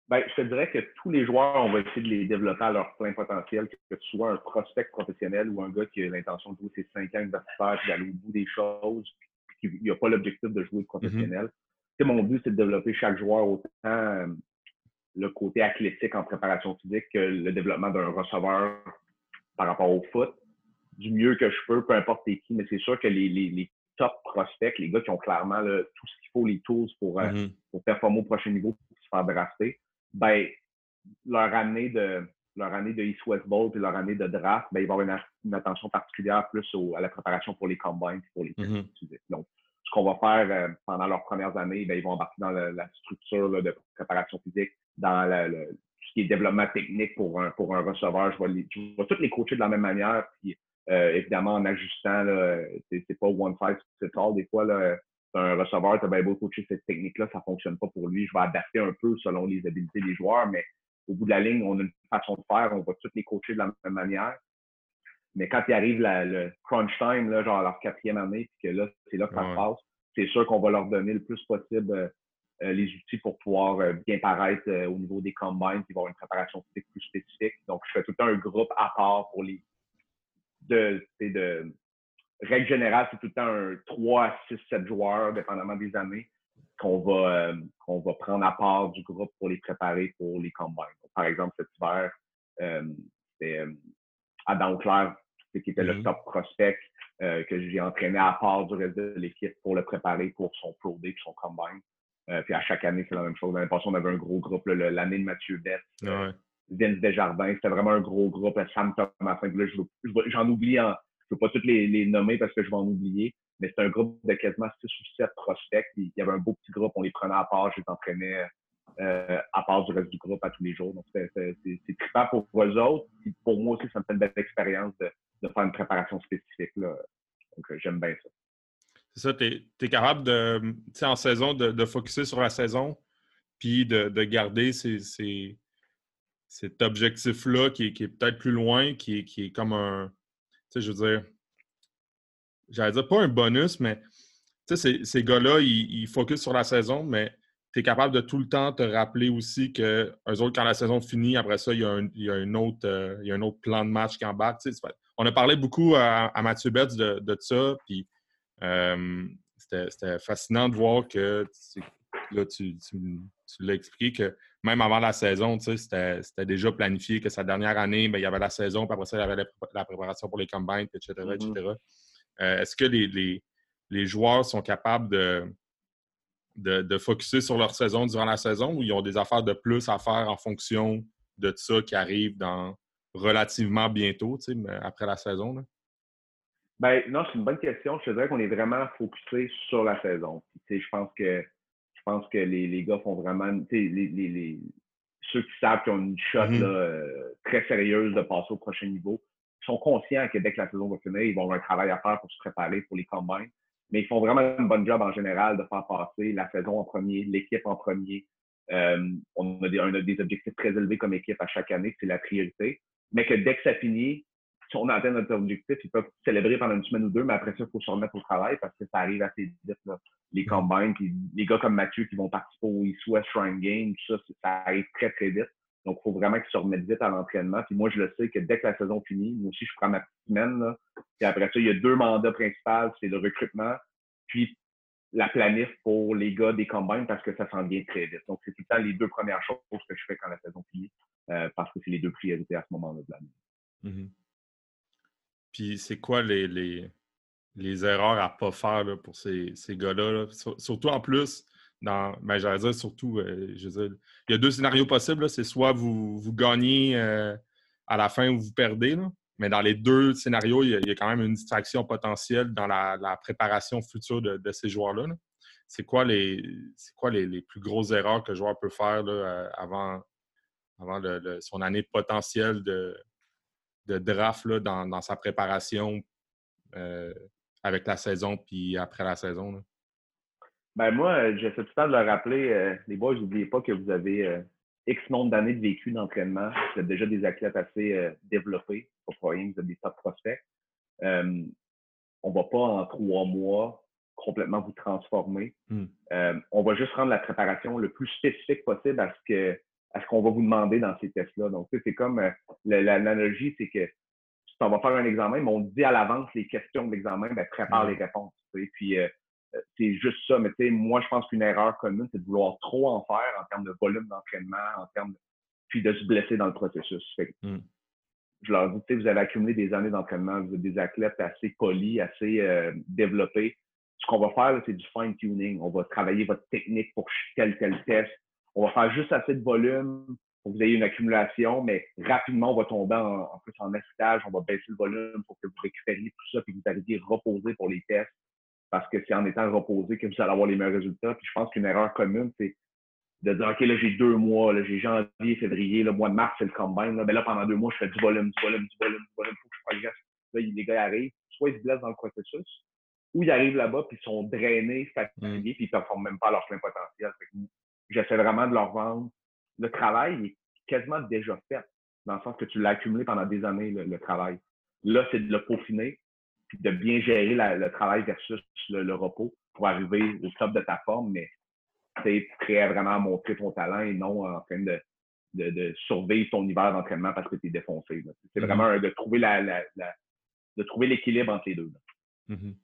Bien, je te dirais que tous les joueurs, on va essayer de les développer à leur plein potentiel, que tu sois un prospect professionnel ou un gars qui a l'intention de jouer ses cinq ans universitaires et d'aller au bout des choses, puis qui n'a pas l'objectif de jouer professionnel. Mm-hmm. Mon but, c'est de développer chaque joueur autant euh, le côté athlétique en préparation physique que le développement d'un receveur par rapport au foot du mieux que je peux, peu importe qui. Mais c'est sûr que les, top prospects, les gars qui ont clairement tout ce qu'il faut, les tools pour, euh, mm-hmm. pour performer au prochain niveau, pour se faire drafter, ben, leur année de leur année de East West Bowl et leur année de draft, ben, il va y avoir une, attention particulière plus à la préparation pour les combines pour les mm Donc, ce qu'on va faire euh, pendant leurs premières années, ben, ils vont embarquer dans la, structure de préparation physique, dans le, ce qui est développement technique pour un, pour un receveur. Je vais, les, je vais tous les coacher de la même manière. Puis, euh, évidemment, en ajustant, c'est pas one size fits all. Des fois, là, un receveur, tu as bien beau coacher cette technique-là, ça fonctionne pas pour lui. Je vais adapter un peu selon les habiletés des joueurs, mais au bout de la ligne, on a une façon de faire, on va tous les coacher de la même manière. Mais quand il arrive le crunch time, là, genre leur quatrième année, puis que là, c'est là que ça se passe, c'est sûr qu'on va leur donner le plus possible euh, les outils pour pouvoir euh, bien paraître au niveau des combines, puis avoir une préparation physique plus spécifique. Donc, je fais tout le temps un groupe à part pour les de, de règle générale, c'est tout le temps un 3, 6, 7 joueurs, dépendamment des années, qu'on va, qu'on va prendre à part du groupe pour les préparer pour les combines. par exemple, cet hiver, euh, c'était Adam Claire, qui était le mm-hmm. top prospect, que j'ai entraîné à part du reste de l'équipe pour le préparer pour son Pro Day et son combine. Euh, puis à chaque année, c'est la même chose. L'année passée, on avait un gros groupe. L'année de Mathieu Bett, euh, Vince Desjardins, c'était vraiment un gros groupe. Sam Thomas. Là, j'en oublie, en, je ne veux pas tous les, nommer parce que je vais en oublier, mais c'est un groupe de quasiment 6 ou 7 prospects. il y avait un beau petit groupe, on les prenait à part, je les entraînais euh, à part du reste du groupe à tous les jours. Donc, c'est trippant pour eux autres. pour moi aussi, ça me fait une belle expérience de, de faire une préparation spécifique. Là. Donc, j'aime bien ça. C'est ça, tu es, capable de, en saison, de, de focuser sur la saison, puis de, garder cet objectif-là qui, est peut-être plus loin, qui, est comme un, tu sais, je veux dire, j'allais dire pas un bonus, mais tu sais, ces, gars-là, ils, focusent sur la saison, mais tu es capable de tout le temps te rappeler aussi que eux autres, quand la saison finit, après ça, il y a un, autre, euh, il y a un autre plan de match qui embarque. on a parlé beaucoup à, Mathieu Betts de, de ça, puis c'était fascinant de voir que là, tu, l'as expliqué que même avant la saison, c'était déjà planifié que sa dernière année, ben, il y avait la saison, puis après ça, il y avait la, préparation pour les combines, etc. Mm-hmm. Euh, est-ce que les, les, joueurs sont capables de, de, de focuser sur leur saison durant la saison ou ils ont des affaires de plus à faire en fonction de ça qui arrive dans relativement bientôt, après la saison? Là? Ben, non, c'est une bonne question. Je dirais qu'on est vraiment focusé sur la saison. je pense que je pense que les, les gars font vraiment. Les, les, les, ceux qui savent qu'ils ont une shot mm-hmm. euh, très sérieuse de passer au prochain niveau sont conscients que dès que la saison va finir, ils vont avoir un travail à faire pour se préparer pour les combines. Mais ils font vraiment un bon job en général de faire passer la saison en premier, l'équipe en premier. Euh, on, a des, on a des objectifs très élevés comme équipe à chaque année, c'est la priorité. Mais que dès que ça finit, si on atteint notre objectif, ils peuvent célébrer pendant une semaine ou deux, mais après ça, il faut se remettre au travail parce que ça arrive assez vite. Là. Les combines, puis les gars comme Mathieu qui vont participer au East West Shrine Game, tout ça, ça arrive très, très vite. Donc, il faut vraiment qu'ils se remettent vite à l'entraînement. Puis moi, je le sais que dès que la saison finit, moi aussi, je prends ma petite semaine. Là. Puis après ça, il y a deux mandats principaux, c'est le recrutement, puis la planif pour les gars des combines parce que ça s'en vient très vite. Donc, c'est tout le temps les deux premières choses que je fais quand la saison finit euh, parce que c'est les deux priorités à ce moment-là de l'année. Mm-hmm. Puis c'est quoi les, les, erreurs à ne pas faire pour ces, ces gars-là? Surtout en plus, dans, ben, j'allais dire surtout, euh, je veux dire, il y a deux scénarios possibles. C'est soit vous, vous gagnez euh, à la fin ou vous perdez. Là. Mais dans les deux scénarios, il y, a, quand même une distraction potentielle dans la, préparation future de, ces joueurs-là. C'est quoi, les, quoi les, plus grosses erreurs que le joueur peut faire là, euh, avant, avant son année potentielle de, de draft là, dans, sa préparation euh, avec la saison puis après la saison? Là? Ben moi, j'essaie tout le temps de le rappeler, euh, les boys, n'oubliez pas que vous avez euh, X nombre d'années de vécu d'entraînement. Vous êtes déjà des athlètes assez développés. Pour rien, vous êtes des top prospects. on va pas en trois mois complètement vous transformer. Hmm. on va juste rendre la préparation le plus spécifique possible à ce que à ce qu'on va vous demander dans ces tests-là. Donc, c'est comme euh, l'analogie, c'est que on va faire un examen, mais on dit à l'avance les questions de l'examen, ben, prépare les réponses. Puis, euh, euh, c'est juste ça. Mais moi, je pense qu'une erreur commune, c'est de vouloir trop en faire en termes de volume d'entraînement, en termes de... puis de se blesser dans le processus. Hmm. Je leur dis, vous avez accumulé des années d'entraînement, vous êtes des athlètes assez polis, assez développés. ce qu'on va faire, c'est du fine-tuning. On va travailler votre technique pour tel, tel test. On va faire juste assez de volume pour que vous ayez une accumulation, mais rapidement, on va tomber en, plus en assistage. On va baisser le volume pour que vous récupériez tout ça et que vous arriviez reposer pour les tests. Parce que c'est en étant reposé que vous allez avoir les meilleurs résultats. Puis je pense qu'une erreur commune, c'est de dire, OK, là, j'ai deux mois, là, j'ai janvier, février, le mois de mars, c'est le combine. Là, ben là, pendant deux mois, je fais du volume, du volume, du volume, du volume, faut que je progresse. Là, les gars arrivent, soit ils se blessent dans le processus, ou ils arrivent là-bas, puis ils sont drainés, fatigués, mm. puis ils ne performent même pas à leur plein potentiel. J'essaie vraiment de leur vendre. Le travail est quasiment déjà fait, dans le sens que tu l'as accumulé pendant des années, le, travail. Là, c'est de le peaufiner, puis de bien gérer le travail versus le, repos pour arriver au top de ta forme, mais tu prêt vraiment à montrer ton talent et non en train de, de, surveiller ton hiver d'entraînement parce que tu es défoncé. C'est mm-hmm. vraiment de trouver la, de trouver l'équilibre entre les deux. Mm-hmm.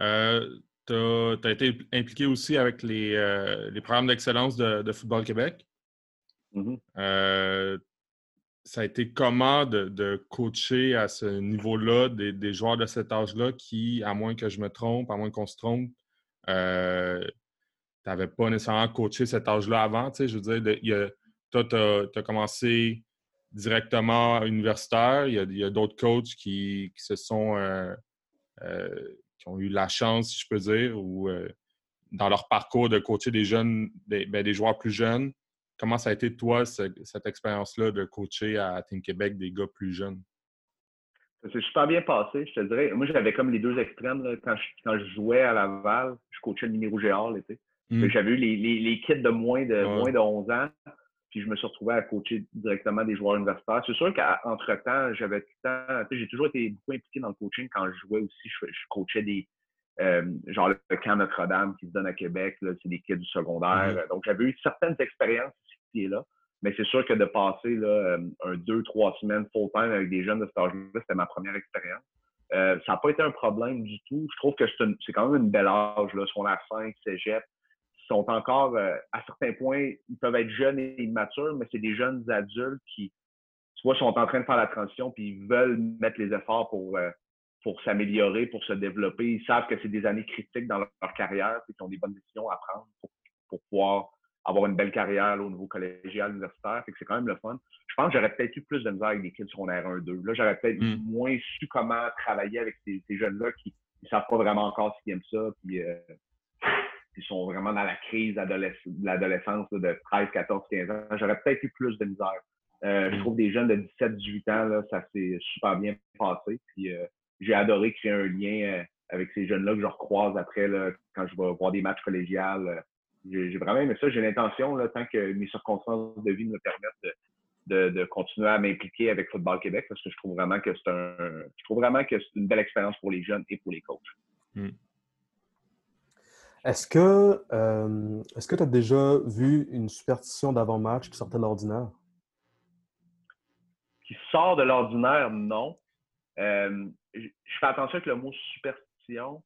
Euh, tu as, été impliqué aussi avec les, euh, programmes d'excellence de, Football Québec. Mm-hmm. Euh, ça a été comment de, coacher à ce niveau-là des, joueurs de cet âge-là qui, à moins que je me trompe, à moins qu'on se trompe, tu n'avais pas nécessairement coaché cet âge-là avant. Je veux dire, toi, tu as, commencé directement universitaire. Il y a, d'autres coachs qui, se sont qui ont eu la chance, si je peux dire, ou euh, dans leur parcours de coacher des jeunes, des, ben, des joueurs plus jeunes. Comment ça a été, toi, cette expérience-là de coacher à Team Québec des gars plus jeunes? Ça s'est super bien passé, je te dirais. Moi, j'avais comme les deux extrêmes. Quand, je, jouais à Laval, je coachais le numéro géant l'été. Mmh. J'avais eu les, les, kids de moins de, moins de 11 ans puis je me suis retrouvé à coacher directement des joueurs universitaires. C'est sûr qu'entre-temps, j'avais tout le temps, j'ai toujours été beaucoup impliqué dans le coaching quand je jouais aussi. Je, coachais des, euh, genre le camp Notre-Dame qui se donne à Québec, c'est des kids du secondaire. Mm-hmm. Donc, j'avais eu certaines expériences ici et là. Mais c'est sûr que de passer là, euh, un deux, trois semaines full-time avec des jeunes de cet âge-là, c'était ma première expérience. Euh, ça n'a pas été un problème du tout. Je trouve que c'est quand même une belle âge, là, a 5, cégep sont encore, euh, à certains points, ils peuvent être jeunes et immatures, mais c'est des jeunes adultes qui, tu vois, sont en train de faire la transition puis ils veulent mettre les efforts pour, euh, pour s'améliorer, pour se développer. Ils savent que c'est des années critiques dans leur, carrière et qu'ils ont des bonnes décisions à prendre pour, pour pouvoir avoir une belle carrière au niveau collégial, universitaire. Fait que c'est quand même le fun. Je pense que j'aurais peut-être eu plus de misère avec des kids secondaires 1-2. Là, j'aurais peut-être mm. moins su comment travailler avec ces, jeunes-là qui ne savent pas vraiment encore s'ils aiment ça. Puis, euh, qui sont vraiment dans la crise de l'adolescence de 13, 14, 15 ans, j'aurais peut-être eu plus de misère. Euh, je mm. trouve des jeunes de 17, 18 ans, là, ça s'est super bien passé. Puis euh, j'ai adoré créer un lien euh, avec ces jeunes-là que je recroise après là, quand je vais voir des matchs collégiales. J'ai vraiment aimé ça. J'ai l'intention, tant que mes circonstances de vie me permettent de, de, continuer à m'impliquer avec Football Québec parce que je trouve vraiment que c'est un je trouve vraiment que c'est une belle expérience pour les jeunes et pour les coachs. Mm. Est-ce que euh, est-ce que tu as déjà vu une superstition d'avant-match qui sortait de l'ordinaire? Qui sort de l'ordinaire, non. Euh, je fais attention avec le mot superstition,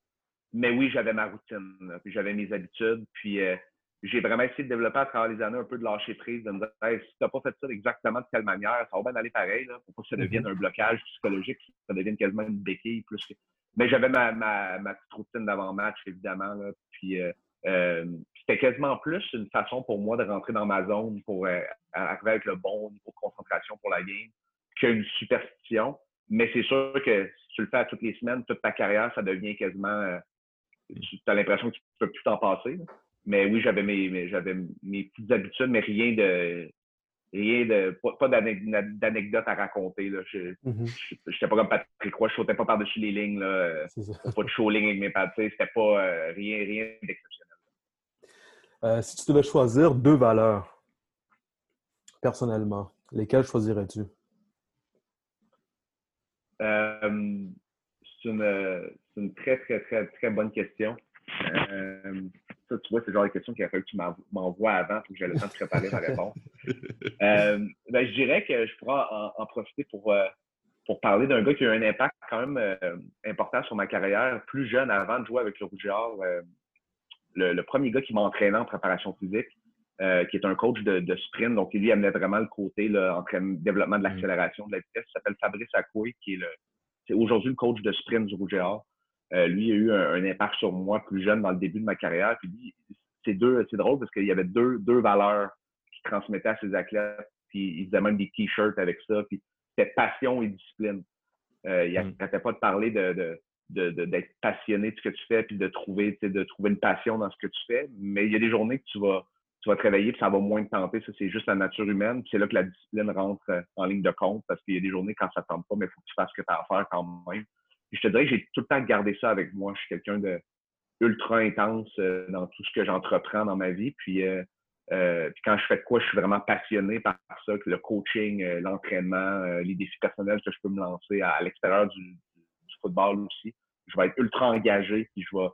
mais oui, j'avais ma routine, puis j'avais mes habitudes, puis euh, j'ai vraiment essayé de développer à travers les années un peu de lâcher prise, de me dire si tu n'as pas fait ça exactement de telle manière, ça va bien aller pareil, là, pour pas que ça devienne mm-hmm. un blocage psychologique, ça devienne quasiment une béquille plus que mais j'avais ma, ma, ma, petite routine d'avant-match, évidemment. Là, puis euh, euh, c'était quasiment plus une façon pour moi de rentrer dans ma zone pour euh, arriver avec le bon niveau de concentration pour la game qu'une superstition. Mais c'est sûr que si tu le fais à toutes les semaines, toute ta carrière, ça devient quasiment. tu as l'impression que tu ne peux plus t'en passer. Mais oui, j'avais mes, j'avais mes petites habitudes, mais rien de rien de pas, d'anecdote à raconter. Là. Je n'étais mm-hmm. pas comme Patrick Roy, je sautais pas par-dessus les lignes. Là. Pas de show avec mes pattes. C'était pas euh, rien, rien d'exceptionnel. Euh, si tu devais choisir deux valeurs, personnellement, lesquelles choisirais-tu? Euh, c'est une, une, très, très, très, très bonne question ça, tu vois, c'est le genre de question qu'il a fallu que tu m'envoies avant pour que j'aie le temps de préparer ma réponse. [LAUGHS] Euh, ben, je dirais que je pourrais en, profiter pour, euh, pour parler d'un gars qui a eu un impact quand même euh, important sur ma carrière, plus jeune avant de jouer avec le Rouge le, le, premier gars qui m'a entraîné en préparation physique, qui est un coach de, sprint, donc il lui amenait vraiment le côté là, développement de mm. l'accélération, de la vitesse, il s'appelle Fabrice Acoué, qui est, le, c'est aujourd'hui le coach de sprint du Rouge lui a eu un, impact sur moi plus jeune dans le début de ma carrière. Puis c'est deux, c'est drôle parce qu'il y avait deux, deux valeurs qu'il transmettait à ses athlètes. Puis il faisait même des t-shirts avec ça. Puis c'était passion et discipline. Euh, il n'arrêtait mm. pas de parler de, d'être passionné de ce que tu fais puis de trouver, de trouver une passion dans ce que tu fais. Mais il y a des journées que tu vas, tu vas te réveiller puis ça va moins te tenter. Ça, c'est juste la nature humaine. C'est là que la discipline rentre euh, en ligne de compte parce qu'il y a des journées quand ça ne tente pas, mais il faut que tu fasses ce que tu as à faire quand même. Je te dirais que j'ai tout le temps gardé ça avec moi. Je suis quelqu'un de ultra intense euh, dans tout ce que j'entreprends dans ma vie. Puis, puis quand je fais de quoi, je suis vraiment passionné par ça, le coaching, l'entraînement, les défis personnels que je peux me lancer à l'extérieur du, football aussi. Je vais être ultra engagé, puis je vais.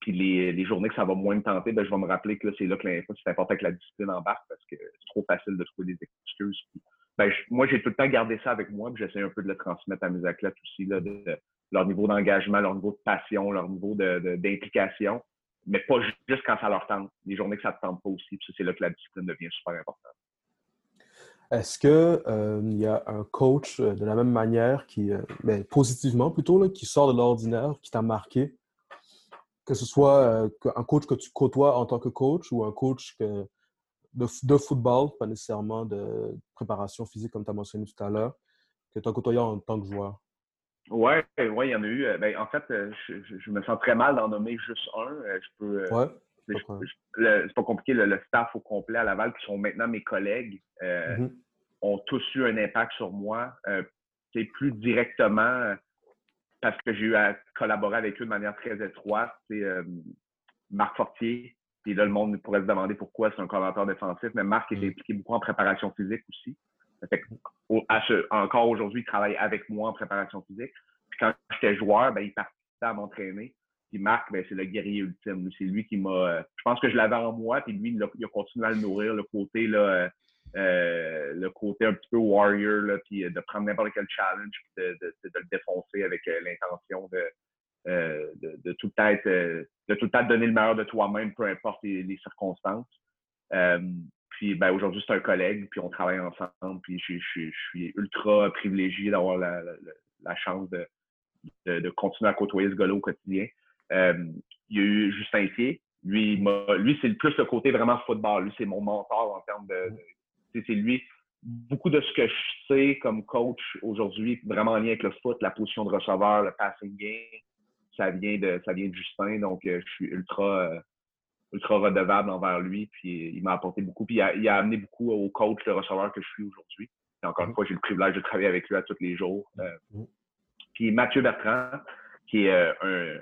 Puis les, les journées que ça va moins me tenter, ben, je vais me rappeler que c'est là que c'est important que la discipline embarque parce que c'est trop facile de trouver des excuses. ben, moi, j'ai tout le temps gardé ça avec moi, puis j'essaie un peu de le transmettre à mes athlètes aussi, là, de, leur niveau d'engagement, leur niveau de passion, leur niveau d'implication, mais pas juste quand ça leur tente. Les journées que ça ne te tente pas aussi, c'est là que la discipline devient super importante. Est-ce qu'il euh, y a un coach euh, de la même manière, qui, euh, ben, positivement plutôt, qui sort de l'ordinaire, qui t'a marqué? Que ce soit un coach que tu côtoies en tant que coach ou un coach de, football, pas nécessairement de préparation physique comme tu as mentionné tout à l'heure, que tu as côtoyé en tant que joueur? Oui, ouais, il y en a eu. Ben, en fait, je, me sens très mal d'en nommer juste un. Je peux. Ouais. C'est pas compliqué, le, staff au complet à Laval, qui sont maintenant mes collègues, euh, mm-hmm. ont tous eu un impact sur moi. c'est euh, plus directement euh, parce que j'ai eu à collaborer avec eux de manière très étroite. C'est Marc Fortier. Et là, le monde pourrait se demander pourquoi c'est un commentateur défensif, mais Marc est mm. impliqué beaucoup en préparation physique aussi. Encore aujourd'hui, il travaille avec moi en préparation physique. Puis quand j'étais joueur, ben, il participait à m'entraîner. Puis Marc, ben, c'est le guerrier ultime. C'est lui qui m'a. Euh, je pense que je l'avais en moi, puis lui, il a, continué à le nourrir, le côté, là, euh, euh, le côté un petit peu warrior, là, puis de prendre n'importe quel challenge, puis de, de, de, le défoncer avec l'intention de, tout temps de tout temps donner le meilleur de toi-même, peu importe les, circonstances. Puis ben, aujourd'hui, c'est un collègue, puis on travaille ensemble, puis je, suis ultra privilégié d'avoir la, chance de, de, continuer à côtoyer ce gars-là au quotidien. Euh, il y a eu Justin Thier. Lui, lui c'est plus le côté vraiment football. Lui, c'est mon mentor en termes de. c'est lui. Beaucoup de ce que je sais comme coach aujourd'hui, vraiment en lien avec le foot, la position de receveur, le passing game, ça vient de, ça vient de Justin. Donc, euh, je suis ultra, euh, ultra redevable envers lui. Puis, il m'a apporté beaucoup. Puis, il a, amené beaucoup au coach de receveur que je suis aujourd'hui. Encore une mm-hmm. fois, j'ai le privilège de travailler avec lui à tous les jours. Mm-hmm. puis, Mathieu Bertrand, qui est un,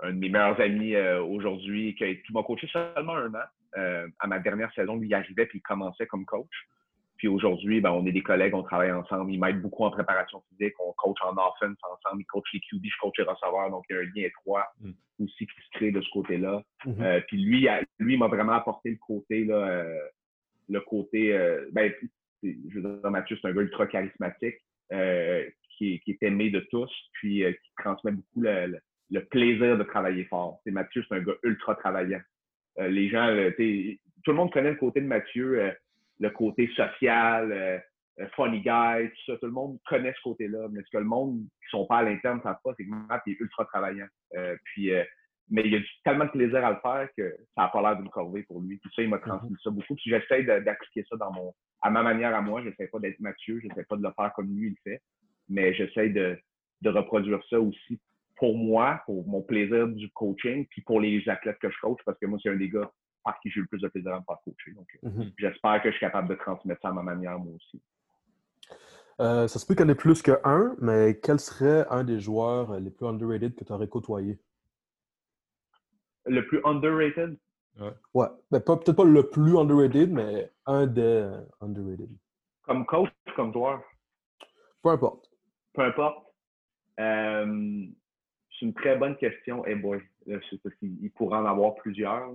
un de mes meilleurs amis euh, aujourd'hui qui, m'a coaché seulement un an. Euh, à ma dernière saison, lui, il arrivait puis il commençait comme coach. Puis aujourd'hui, ben, on est des collègues, on travaille ensemble. Il m'aide beaucoup en préparation physique. On coach en offense ensemble. Il coach les QB, je coach les receveurs. Donc, il y a un lien étroit mm. aussi qui se crée de ce côté-là. Mm-hmm. Euh, puis lui, lui m'a vraiment apporté le côté, là, le côté, ben, je veux dire, Mathieu, c'est un gars ultra charismatique, qui, est aimé de tous, puis qui transmet beaucoup le le plaisir de travailler fort. C'est Mathieu, c'est un gars ultra travaillant. Euh, les gens, euh, tout le monde connaît le côté de Mathieu, euh, le côté social, funny guy, tout ça. Tout le monde connaît ce côté-là. Mais ce que le monde qui sont pas à l'interne ne savent pas, c'est que Matt est ultra travaillant. puis, mais il a tellement de plaisir à le faire que ça n'a pas l'air d'une corvée pour lui. Puis ça, il m'a transmis mm-hmm. ça beaucoup. Puis j'essaie d'appliquer ça dans mon, à ma manière à moi. J'essaie pas d'être Mathieu, j'essaie pas de le faire comme lui il le fait. Mais j'essaie de, de reproduire ça aussi pour moi, pour mon plaisir du coaching, puis pour les athlètes que je coach, parce que moi, c'est un des gars par qui j'ai le plus de plaisir à me faire coacher. Donc, euh, mhm. j'espère que je suis capable de transmettre ça à ma manière, moi aussi. Euh, ça se peut qu'il y en ait plus qu'un, mais quel serait un des joueurs les plus underrated que tu aurais côtoyé? Le plus underrated? Ouais. ouais. Ben, peut-être pas le plus underrated, mais un des underrated. Comme coach ou comme joueur? Peu importe. Peu importe. Euh, c'est une très bonne question. et boy, sais pas s'il pourrait en avoir plusieurs.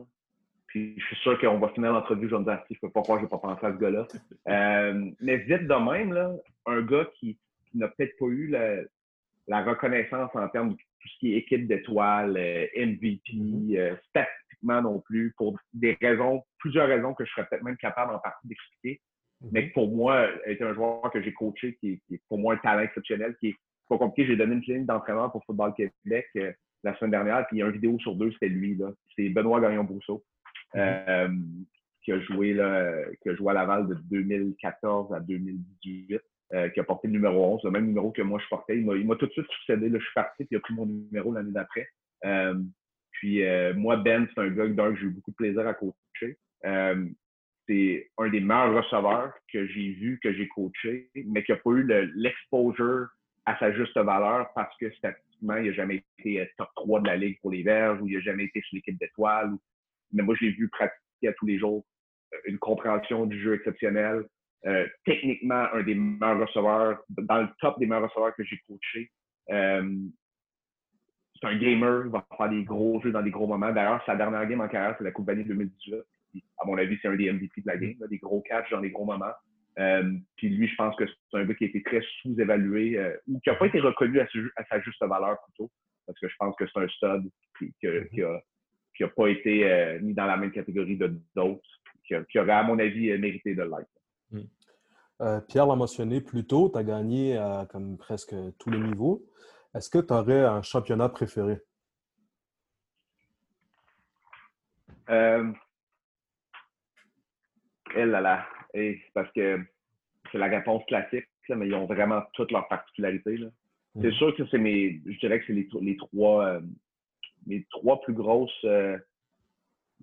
Puis je suis sûr qu'on va finir l'entrevue, je vais me dire, si je peux pas croire que je vais pas penser à ce gars-là. [LAUGHS] Euh, mais vite de même, là, un gars qui, n'a peut-être pas eu la, reconnaissance en termes de tout ce qui est équipe d'étoiles, euh, MVP, mm-hmm. euh, statistiquement non plus, pour des raisons, plusieurs raisons que je serais peut-être même capable en partie d'expliquer. Mm-hmm. Mais pour moi, est un joueur que j'ai coaché qui est, qui est, pour moi un talent exceptionnel, qui est pas compliqué, j'ai donné une clinique d'entraîneur pour Football Québec euh, la semaine dernière, puis il y a une vidéo sur deux, c'était lui. là. C'est Benoît Gagnon-Brousseau, euh, qui, a joué, là, qui a joué à Laval de 2014 à 2018. Euh, qui a porté le numéro 11, le même numéro que moi je portais. Il m'a tout de suite succédé. Là, je suis parti, puis il a pris mon numéro l'année d'après. Euh, puis euh, moi, Ben, c'est un gars que j'ai eu beaucoup de plaisir à coacher. c'est un des meilleurs receveurs que j'ai vu, que j'ai coaché, mais qui n'a pas eu l'exposure à sa juste valeur parce que statistiquement, il n'a jamais été top 3 de la ligue pour les verges ou il n'a jamais été sur l'équipe d'étoiles. Mais moi, je l'ai vu pratiquer à tous les jours une compréhension du jeu exceptionnelle, euh, techniquement un des meilleurs receveurs, dans le top des meilleurs receveurs que j'ai coaché. Euh, c'est un gamer, il va faire des gros jeux dans des gros moments. D'ailleurs, sa dernière game en carrière, c'est la Coupe Vanille 2018. À mon avis, c'est un des MVP de la game, des gros catchs dans des gros moments. Euh, puis lui, je pense que c'est un gars qui a été très sous-évalué ou qui n'a pas été reconnu à, sa juste valeur plutôt, parce que je pense que c'est un stud qui, a, pas été mis dans la même catégorie de d'autres, qui, aurait, à mon avis, mérité de l'être. Hmm. Euh, Pierre l'a mentionné plus tôt, tu as gagné à comme presque tous les niveaux. Est-ce que tu aurais un championnat préféré? Euh... Eh là là, eh, parce que c'est la réponse classique, mais ils ont vraiment toutes leurs particularités. C'est hmm. sûr que c'est mes, je dirais que c'est les, trois, euh, mes trois plus grosses, euh,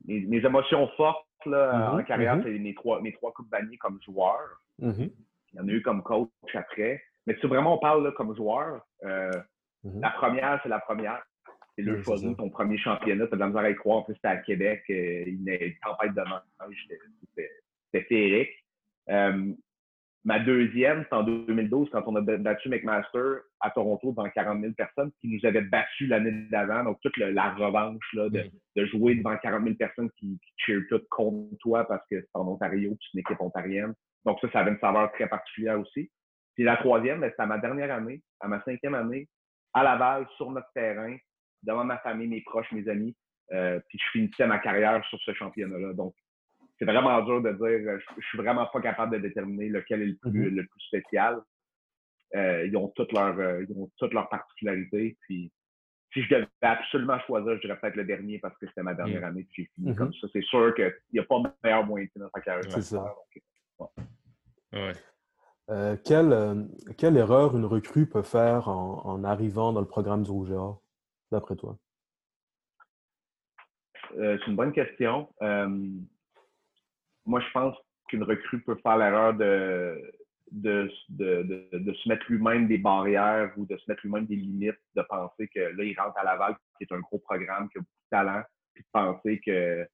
mes, émotions fortes là, en mm-hmm. carrière, mm-hmm. c'est mes trois, mes trois coupes bannies comme joueur. Mm-hmm. Il y en a eu comme coach après. Mais si vraiment on parle là, comme joueur, euh, la première, c'est la première. C'est le choix ton premier championnat. Tu as de la misère à y croire. En plus, c'était à Québec. Euh, il y a une tempête de neige. C'était féerique. Euh, Ma deuxième, c'est en 2012, quand on a battu McMaster à Toronto devant 40 000 personnes, qui nous avaient battu l'année d'avant. Donc, toute la revanche là, de, de, jouer devant 40 000 personnes qui, qui cheer tout contre toi parce que c'est en Ontario, puis c'est une équipe ontarienne. Donc, ça, ça avait une saveur très particulière aussi. Puis la troisième, ben, c'était à ma dernière année, à ma cinquième année, à Laval, sur notre terrain, devant ma famille, mes proches, mes amis. Euh, puis je finissais ma carrière sur ce championnat-là. Donc, c'est vraiment dur de dire, euh, je, suis vraiment pas capable de déterminer lequel est le plus, mm-hmm. le plus spécial. Euh, ils ont toutes leurs euh, ils ont toutes leurs particularités. Puis si je devais absolument choisir, je dirais peut-être le dernier parce que c'était ma dernière année que j'ai fini comme mm-hmm. ça. C'est sûr qu'il n'y a pas de meilleur moyen de finir sa carrière. C'est ça. quelle, quelle, erreur une recrue peut faire en, en arrivant dans le programme du Rouge d'après toi? c'est une bonne question moi, je pense qu'une recrue peut faire l'erreur de, de, de, de, se mettre lui-même des barrières ou de se mettre lui-même des limites, de penser que là, il rentre à Laval, qui est un gros programme, qui a beaucoup de talent, puis de penser que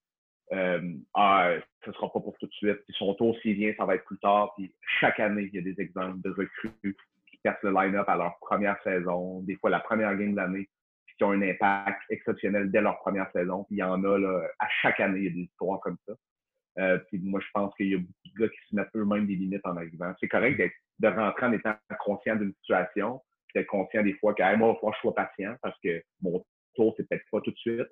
euh, ah, ce ne sera pas pour tout de suite. Puis son tour, s'il vient, ça va être plus tard. Puis chaque année, il y a des exemples de recrues qui cassent le line-up à leur première saison, des fois la première game de l'année, puis qui ont un impact exceptionnel dès leur première saison. Puis il y en a là, à chaque année, il y a des histoires comme ça. Euh, puis moi, je pense qu'il y a beaucoup de gars qui se mettent eux-mêmes des limites en arrivant. C'est correct de rentrer en étant conscient d'une situation, puis d'être conscient des fois que moi, il va falloir que je sois patient parce que mon tour, c'est peut-être pas tout de suite.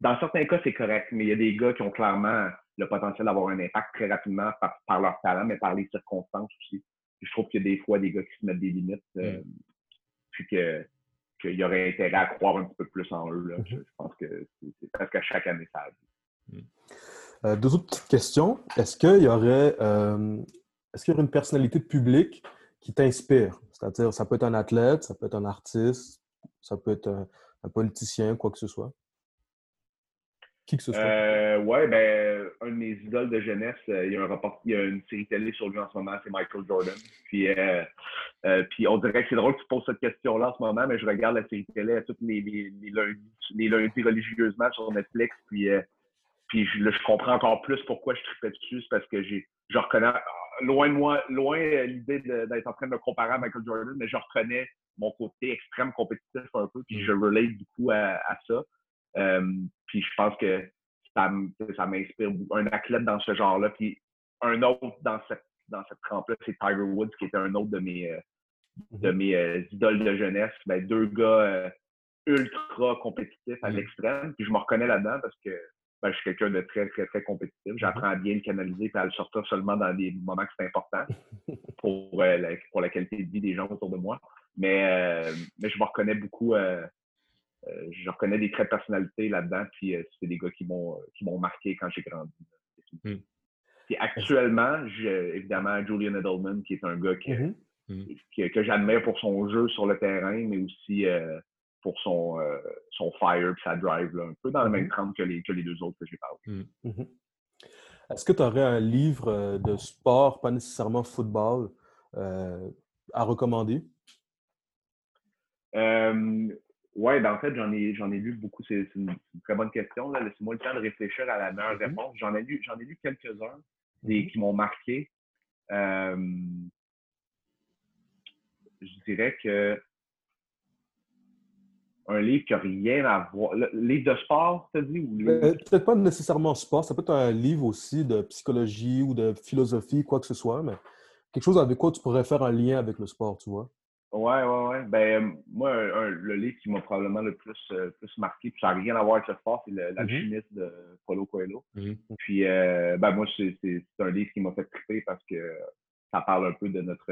Dans certains cas, c'est correct, mais il y a des gars qui ont clairement le potentiel d'avoir un impact très rapidement par, leur talent, mais par les circonstances aussi. je trouve qu'il y a des fois des gars qui se mettent des limites, euh, mm. puis que qu'il y aurait intérêt à croire un petit peu plus en eux. Là. Mm-hmm. Je, pense que c'est presque à chaque année ça arrive. Euh, deux autres petites questions. Est-ce qu'il y aurait euh, est-ce qu'il y aurait une personnalité publique qui t'inspire? C'est-à-dire, ça peut être un athlète, ça peut être un artiste, ça peut être un, politicien, quoi que ce soit? Qui que ce soit. Euh, ouais, ben, un de mes idoles de jeunesse, euh, il, y a un il y a une série télé sur lui en ce moment, c'est Michael Jordan. Puis, puis on dirait que c'est drôle que tu poses cette question-là en ce moment, mais je regarde la série télé tous les, les, lundis, les lundis religieusement sur Netflix. Puis puis je, je, comprends encore plus pourquoi je tripais dessus, parce que j'ai, je reconnais, loin de moi, loin euh, l'idée d'être en train de me comparer à Michael Jordan, mais je reconnais mon côté extrême compétitif un peu, puis je relate beaucoup à, ça. Euh, puis je pense que ça, ça m'inspire un athlète dans ce genre-là. Puis un autre dans cette, dans cette trempe-là, c'est Tiger Woods, qui était un autre de mes, euh, de mm-hmm. mes idoles de jeunesse. Ben, deux gars ultra compétitifs à mm-hmm. l'extrême. Puis je me reconnais là-dedans parce que ben, je suis quelqu'un de très, très, très compétitif. Mm-hmm. J'apprends à bien le canaliser et à le sortir seulement dans des moments que c'est important [LAUGHS] pour, euh, la, pour la qualité de vie des gens autour de moi. Mais, mais je me reconnais beaucoup. je reconnais des traits de personnalité là-dedans. Puis c'est des gars qui m'ont qui m'ont marqué quand j'ai grandi. Hmm. actuellement, évidemment, Julian Edelman, qui est un gars mm-hmm. Mm. que j'admire pour son jeu sur le terrain, mais aussi pour son, son fire et sa drive, un peu dans le même trempe mm-hmm. que les, que les deux autres que j'ai parlé. Mm. Mm-hmm. Est-ce que tu aurais un livre euh, de sport, pas nécessairement football, euh, à recommander? Euh, oui, ben en fait, j'en ai, j'en ai lu beaucoup. C'est, une, très bonne question. Laissez-moi le temps de réfléchir à la meilleure mm-hmm. réponse. J'en ai lu, j'en ai lu quelques-uns des, qui m'ont marqué. je dirais que un livre qui n'a rien à voir. Le, livre de sport, tu dit? Ou euh, Peut-être pas nécessairement sport, ça peut être un livre aussi de psychologie ou de philosophie, quoi que ce soit, mais quelque chose avec quoi tu pourrais faire un lien avec le sport, tu vois? Ouais, ouais, ouais. Ben, moi, le livre qui m'a probablement le plus, euh, plus marqué, puis ça n'a rien à voir avec le sport, c'est mm-hmm. L'Alchimiste de Paulo Coelho. Mm-hmm. Puis, euh, ben, moi, c'est un livre qui m'a fait triper parce que ça parle un peu de notre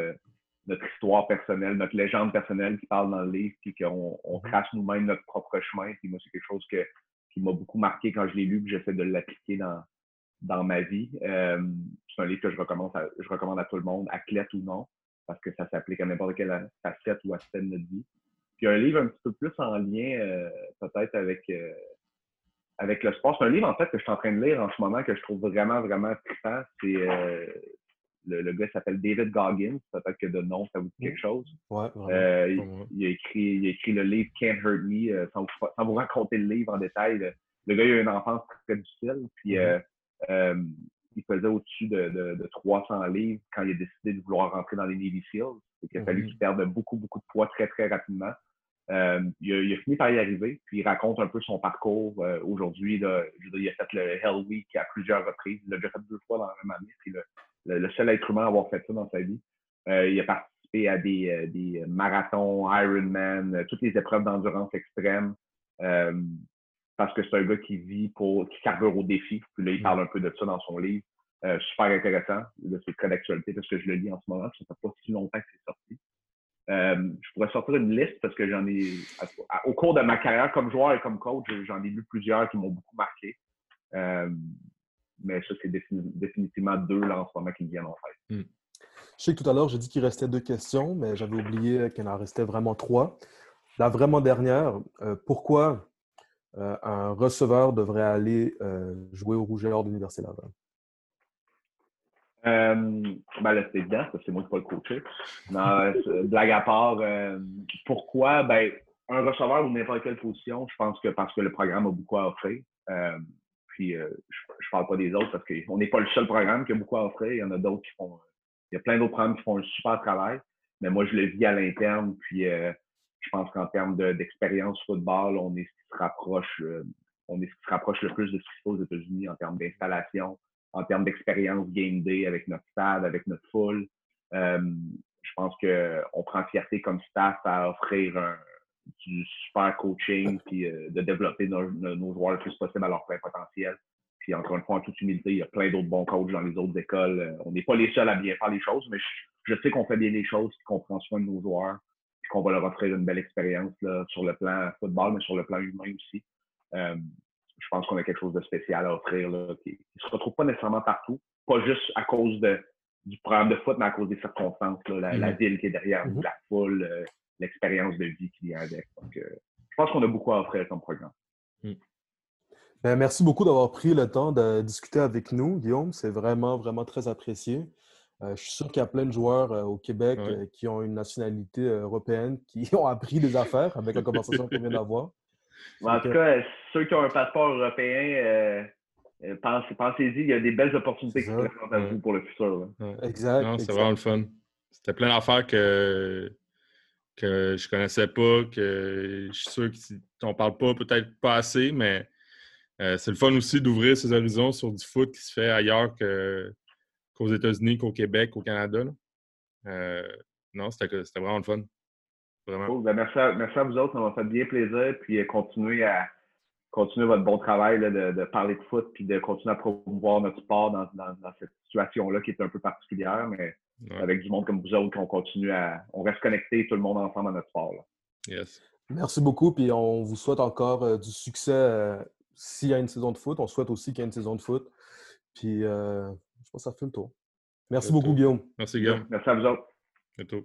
notre histoire personnelle, notre légende personnelle qui parle dans le livre, puis qu'on on mhm. trace nous-mêmes notre propre chemin. Puis moi, c'est quelque chose que, qui m'a beaucoup marqué quand je l'ai lu, que j'essaie de l'appliquer dans, dans ma vie. Euh, c'est un livre que je recommande, à, je recommande à tout le monde, athlète ou non, parce que ça s'applique à n'importe quelle facette ou aspect de notre vie. Puis un livre un petit peu plus en lien euh, peut-être avec, euh, avec le sport. C'est un livre en fait que je suis en train de lire en ce moment que je trouve vraiment, vraiment trippant. C'est le, gars s'appelle David Goggins. Peut-être que de nom, ça vous dit quelque chose. Ouais, euh, il, a écrit, il a écrit le livre Can't Hurt Me, euh, sans, vous, raconter le livre en détail. Le, gars, il a eu une enfance très difficile. Puis, mm-hmm. euh, il faisait au-dessus de, de, 300 livres quand il a décidé de vouloir rentrer dans les Navy Seals. Il a fallu mm-hmm. qu'il perde beaucoup, beaucoup de poids très, très rapidement. il, a, fini par y arriver, puis il raconte un peu son parcours aujourd'hui. il a fait le Hell Week à plusieurs reprises. Il l'a déjà fait deux fois dans la même année. Puis le, le, seul être humain à avoir fait ça dans sa vie. Euh, il a participé à des, euh, des marathons, Ironman, euh, toutes les épreuves d'endurance extrême. parce que c'est un gars qui vit pour, qui carbure au défi. Puis là, il parle un peu de ça dans son livre. super intéressant. C'est très d'actualité parce que je le lis en ce moment. Ça fait pas si longtemps que c'est sorti. je pourrais sortir une liste parce que j'en ai, au cours de ma carrière comme joueur et comme coach, j'en ai lu plusieurs qui m'ont beaucoup marqué mais ça, c'est définitivement deux là, en ce moment qui viennent en fait. Hmm. Je sais que tout à l'heure, j'ai dit qu'il restait deux questions, mais j'avais oublié qu'il en restait vraiment trois. La vraiment dernière, euh, pourquoi euh, un receveur devrait aller euh, jouer au Rouge et Or de l'Université Laval? ben là, c'est évident, parce que c'est moi qui pas le coacher. blague à part, pourquoi? Ben, un receveur ou n'importe quelle position, je pense que parce que le programme a beaucoup à offrir. Puis euh, je, parle pas des autres parce qu'on n'est pas le seul programme qui a beaucoup à offrir. Il y en a d'autres qui font. Il y a plein d'autres programmes qui font un super travail. Mais moi, je le vis à l'interne. Puis euh, je pense qu'en termes d'expérience football, on est ce qui se rapproche, euh, on est ce qui se rapproche le plus de ce qui se fait aux États-Unis en termes d'installation, en termes d'expérience game day avec notre stade, avec notre foule. je pense qu'on prend fierté comme staff à offrir un, du super coaching, puis euh, de développer nos, nos, joueurs le plus possible à leur plein potentiel. Puis encore une fois, en toute humilité, il y a plein d'autres bons coachs dans les autres écoles. Euh, on n'est pas les seuls à bien faire les choses, mais je, sais qu'on fait bien les choses, qu'on prend soin de nos joueurs, puis qu'on va leur offrir une belle expérience là, sur le plan football, mais sur le plan humain aussi. Euh, je pense qu'on a quelque chose de spécial à offrir là, qui ne se retrouve pas nécessairement partout, pas juste à cause de, du programme de foot, mais à cause des circonstances, la, mm-hmm. ville qui est derrière mm-hmm. la foule, l'expérience de vie qui vient avec. Donc, euh, je pense qu'on a beaucoup à offrir comme programme. Hmm. Ben, merci beaucoup d'avoir pris le temps de discuter avec nous, Guillaume. C'est vraiment, vraiment très apprécié. Euh, je suis sûr qu'il y a plein de joueurs euh, au Québec qui ont une nationalité européenne qui [LAUGHS] ont appris des affaires avec la conversation qu'on vient d'avoir. [LAUGHS] En tout cas, ceux qui ont un passeport européen, pensez-y, il y a des belles opportunités qui se présentent à vous pour le futur. Exact. C'est vraiment le fun. C'était plein d'affaires que que je connaissais pas, que je suis sûr qu'on parle pas, peut-être pas assez, mais euh, c'est le fun aussi d'ouvrir ses horizons sur du foot qui se fait ailleurs qu'aux États-Unis, qu'au Québec, au Canada. Euh, non, c'était vraiment le fun. Ben, merci, à, vous autres, ça m'a fait bien plaisir. Puis euh, continuez à continuer votre bon travail de, parler de foot puis de continuer à promouvoir notre sport dans, cette situation-là qui est un peu particulière. Mais avec du monde comme vous autres, qu'on continue à. On reste connecté tout le monde ensemble à notre sport. Yes. Merci beaucoup, puis on vous souhaite encore euh, du succès euh, s'il y a une saison de foot. On souhaite aussi qu'il y ait une saison de foot. Puis je pense que ça fait le tour. Merci beaucoup, Guillaume. Merci, Guillaume. Merci à vous autres. bientôt.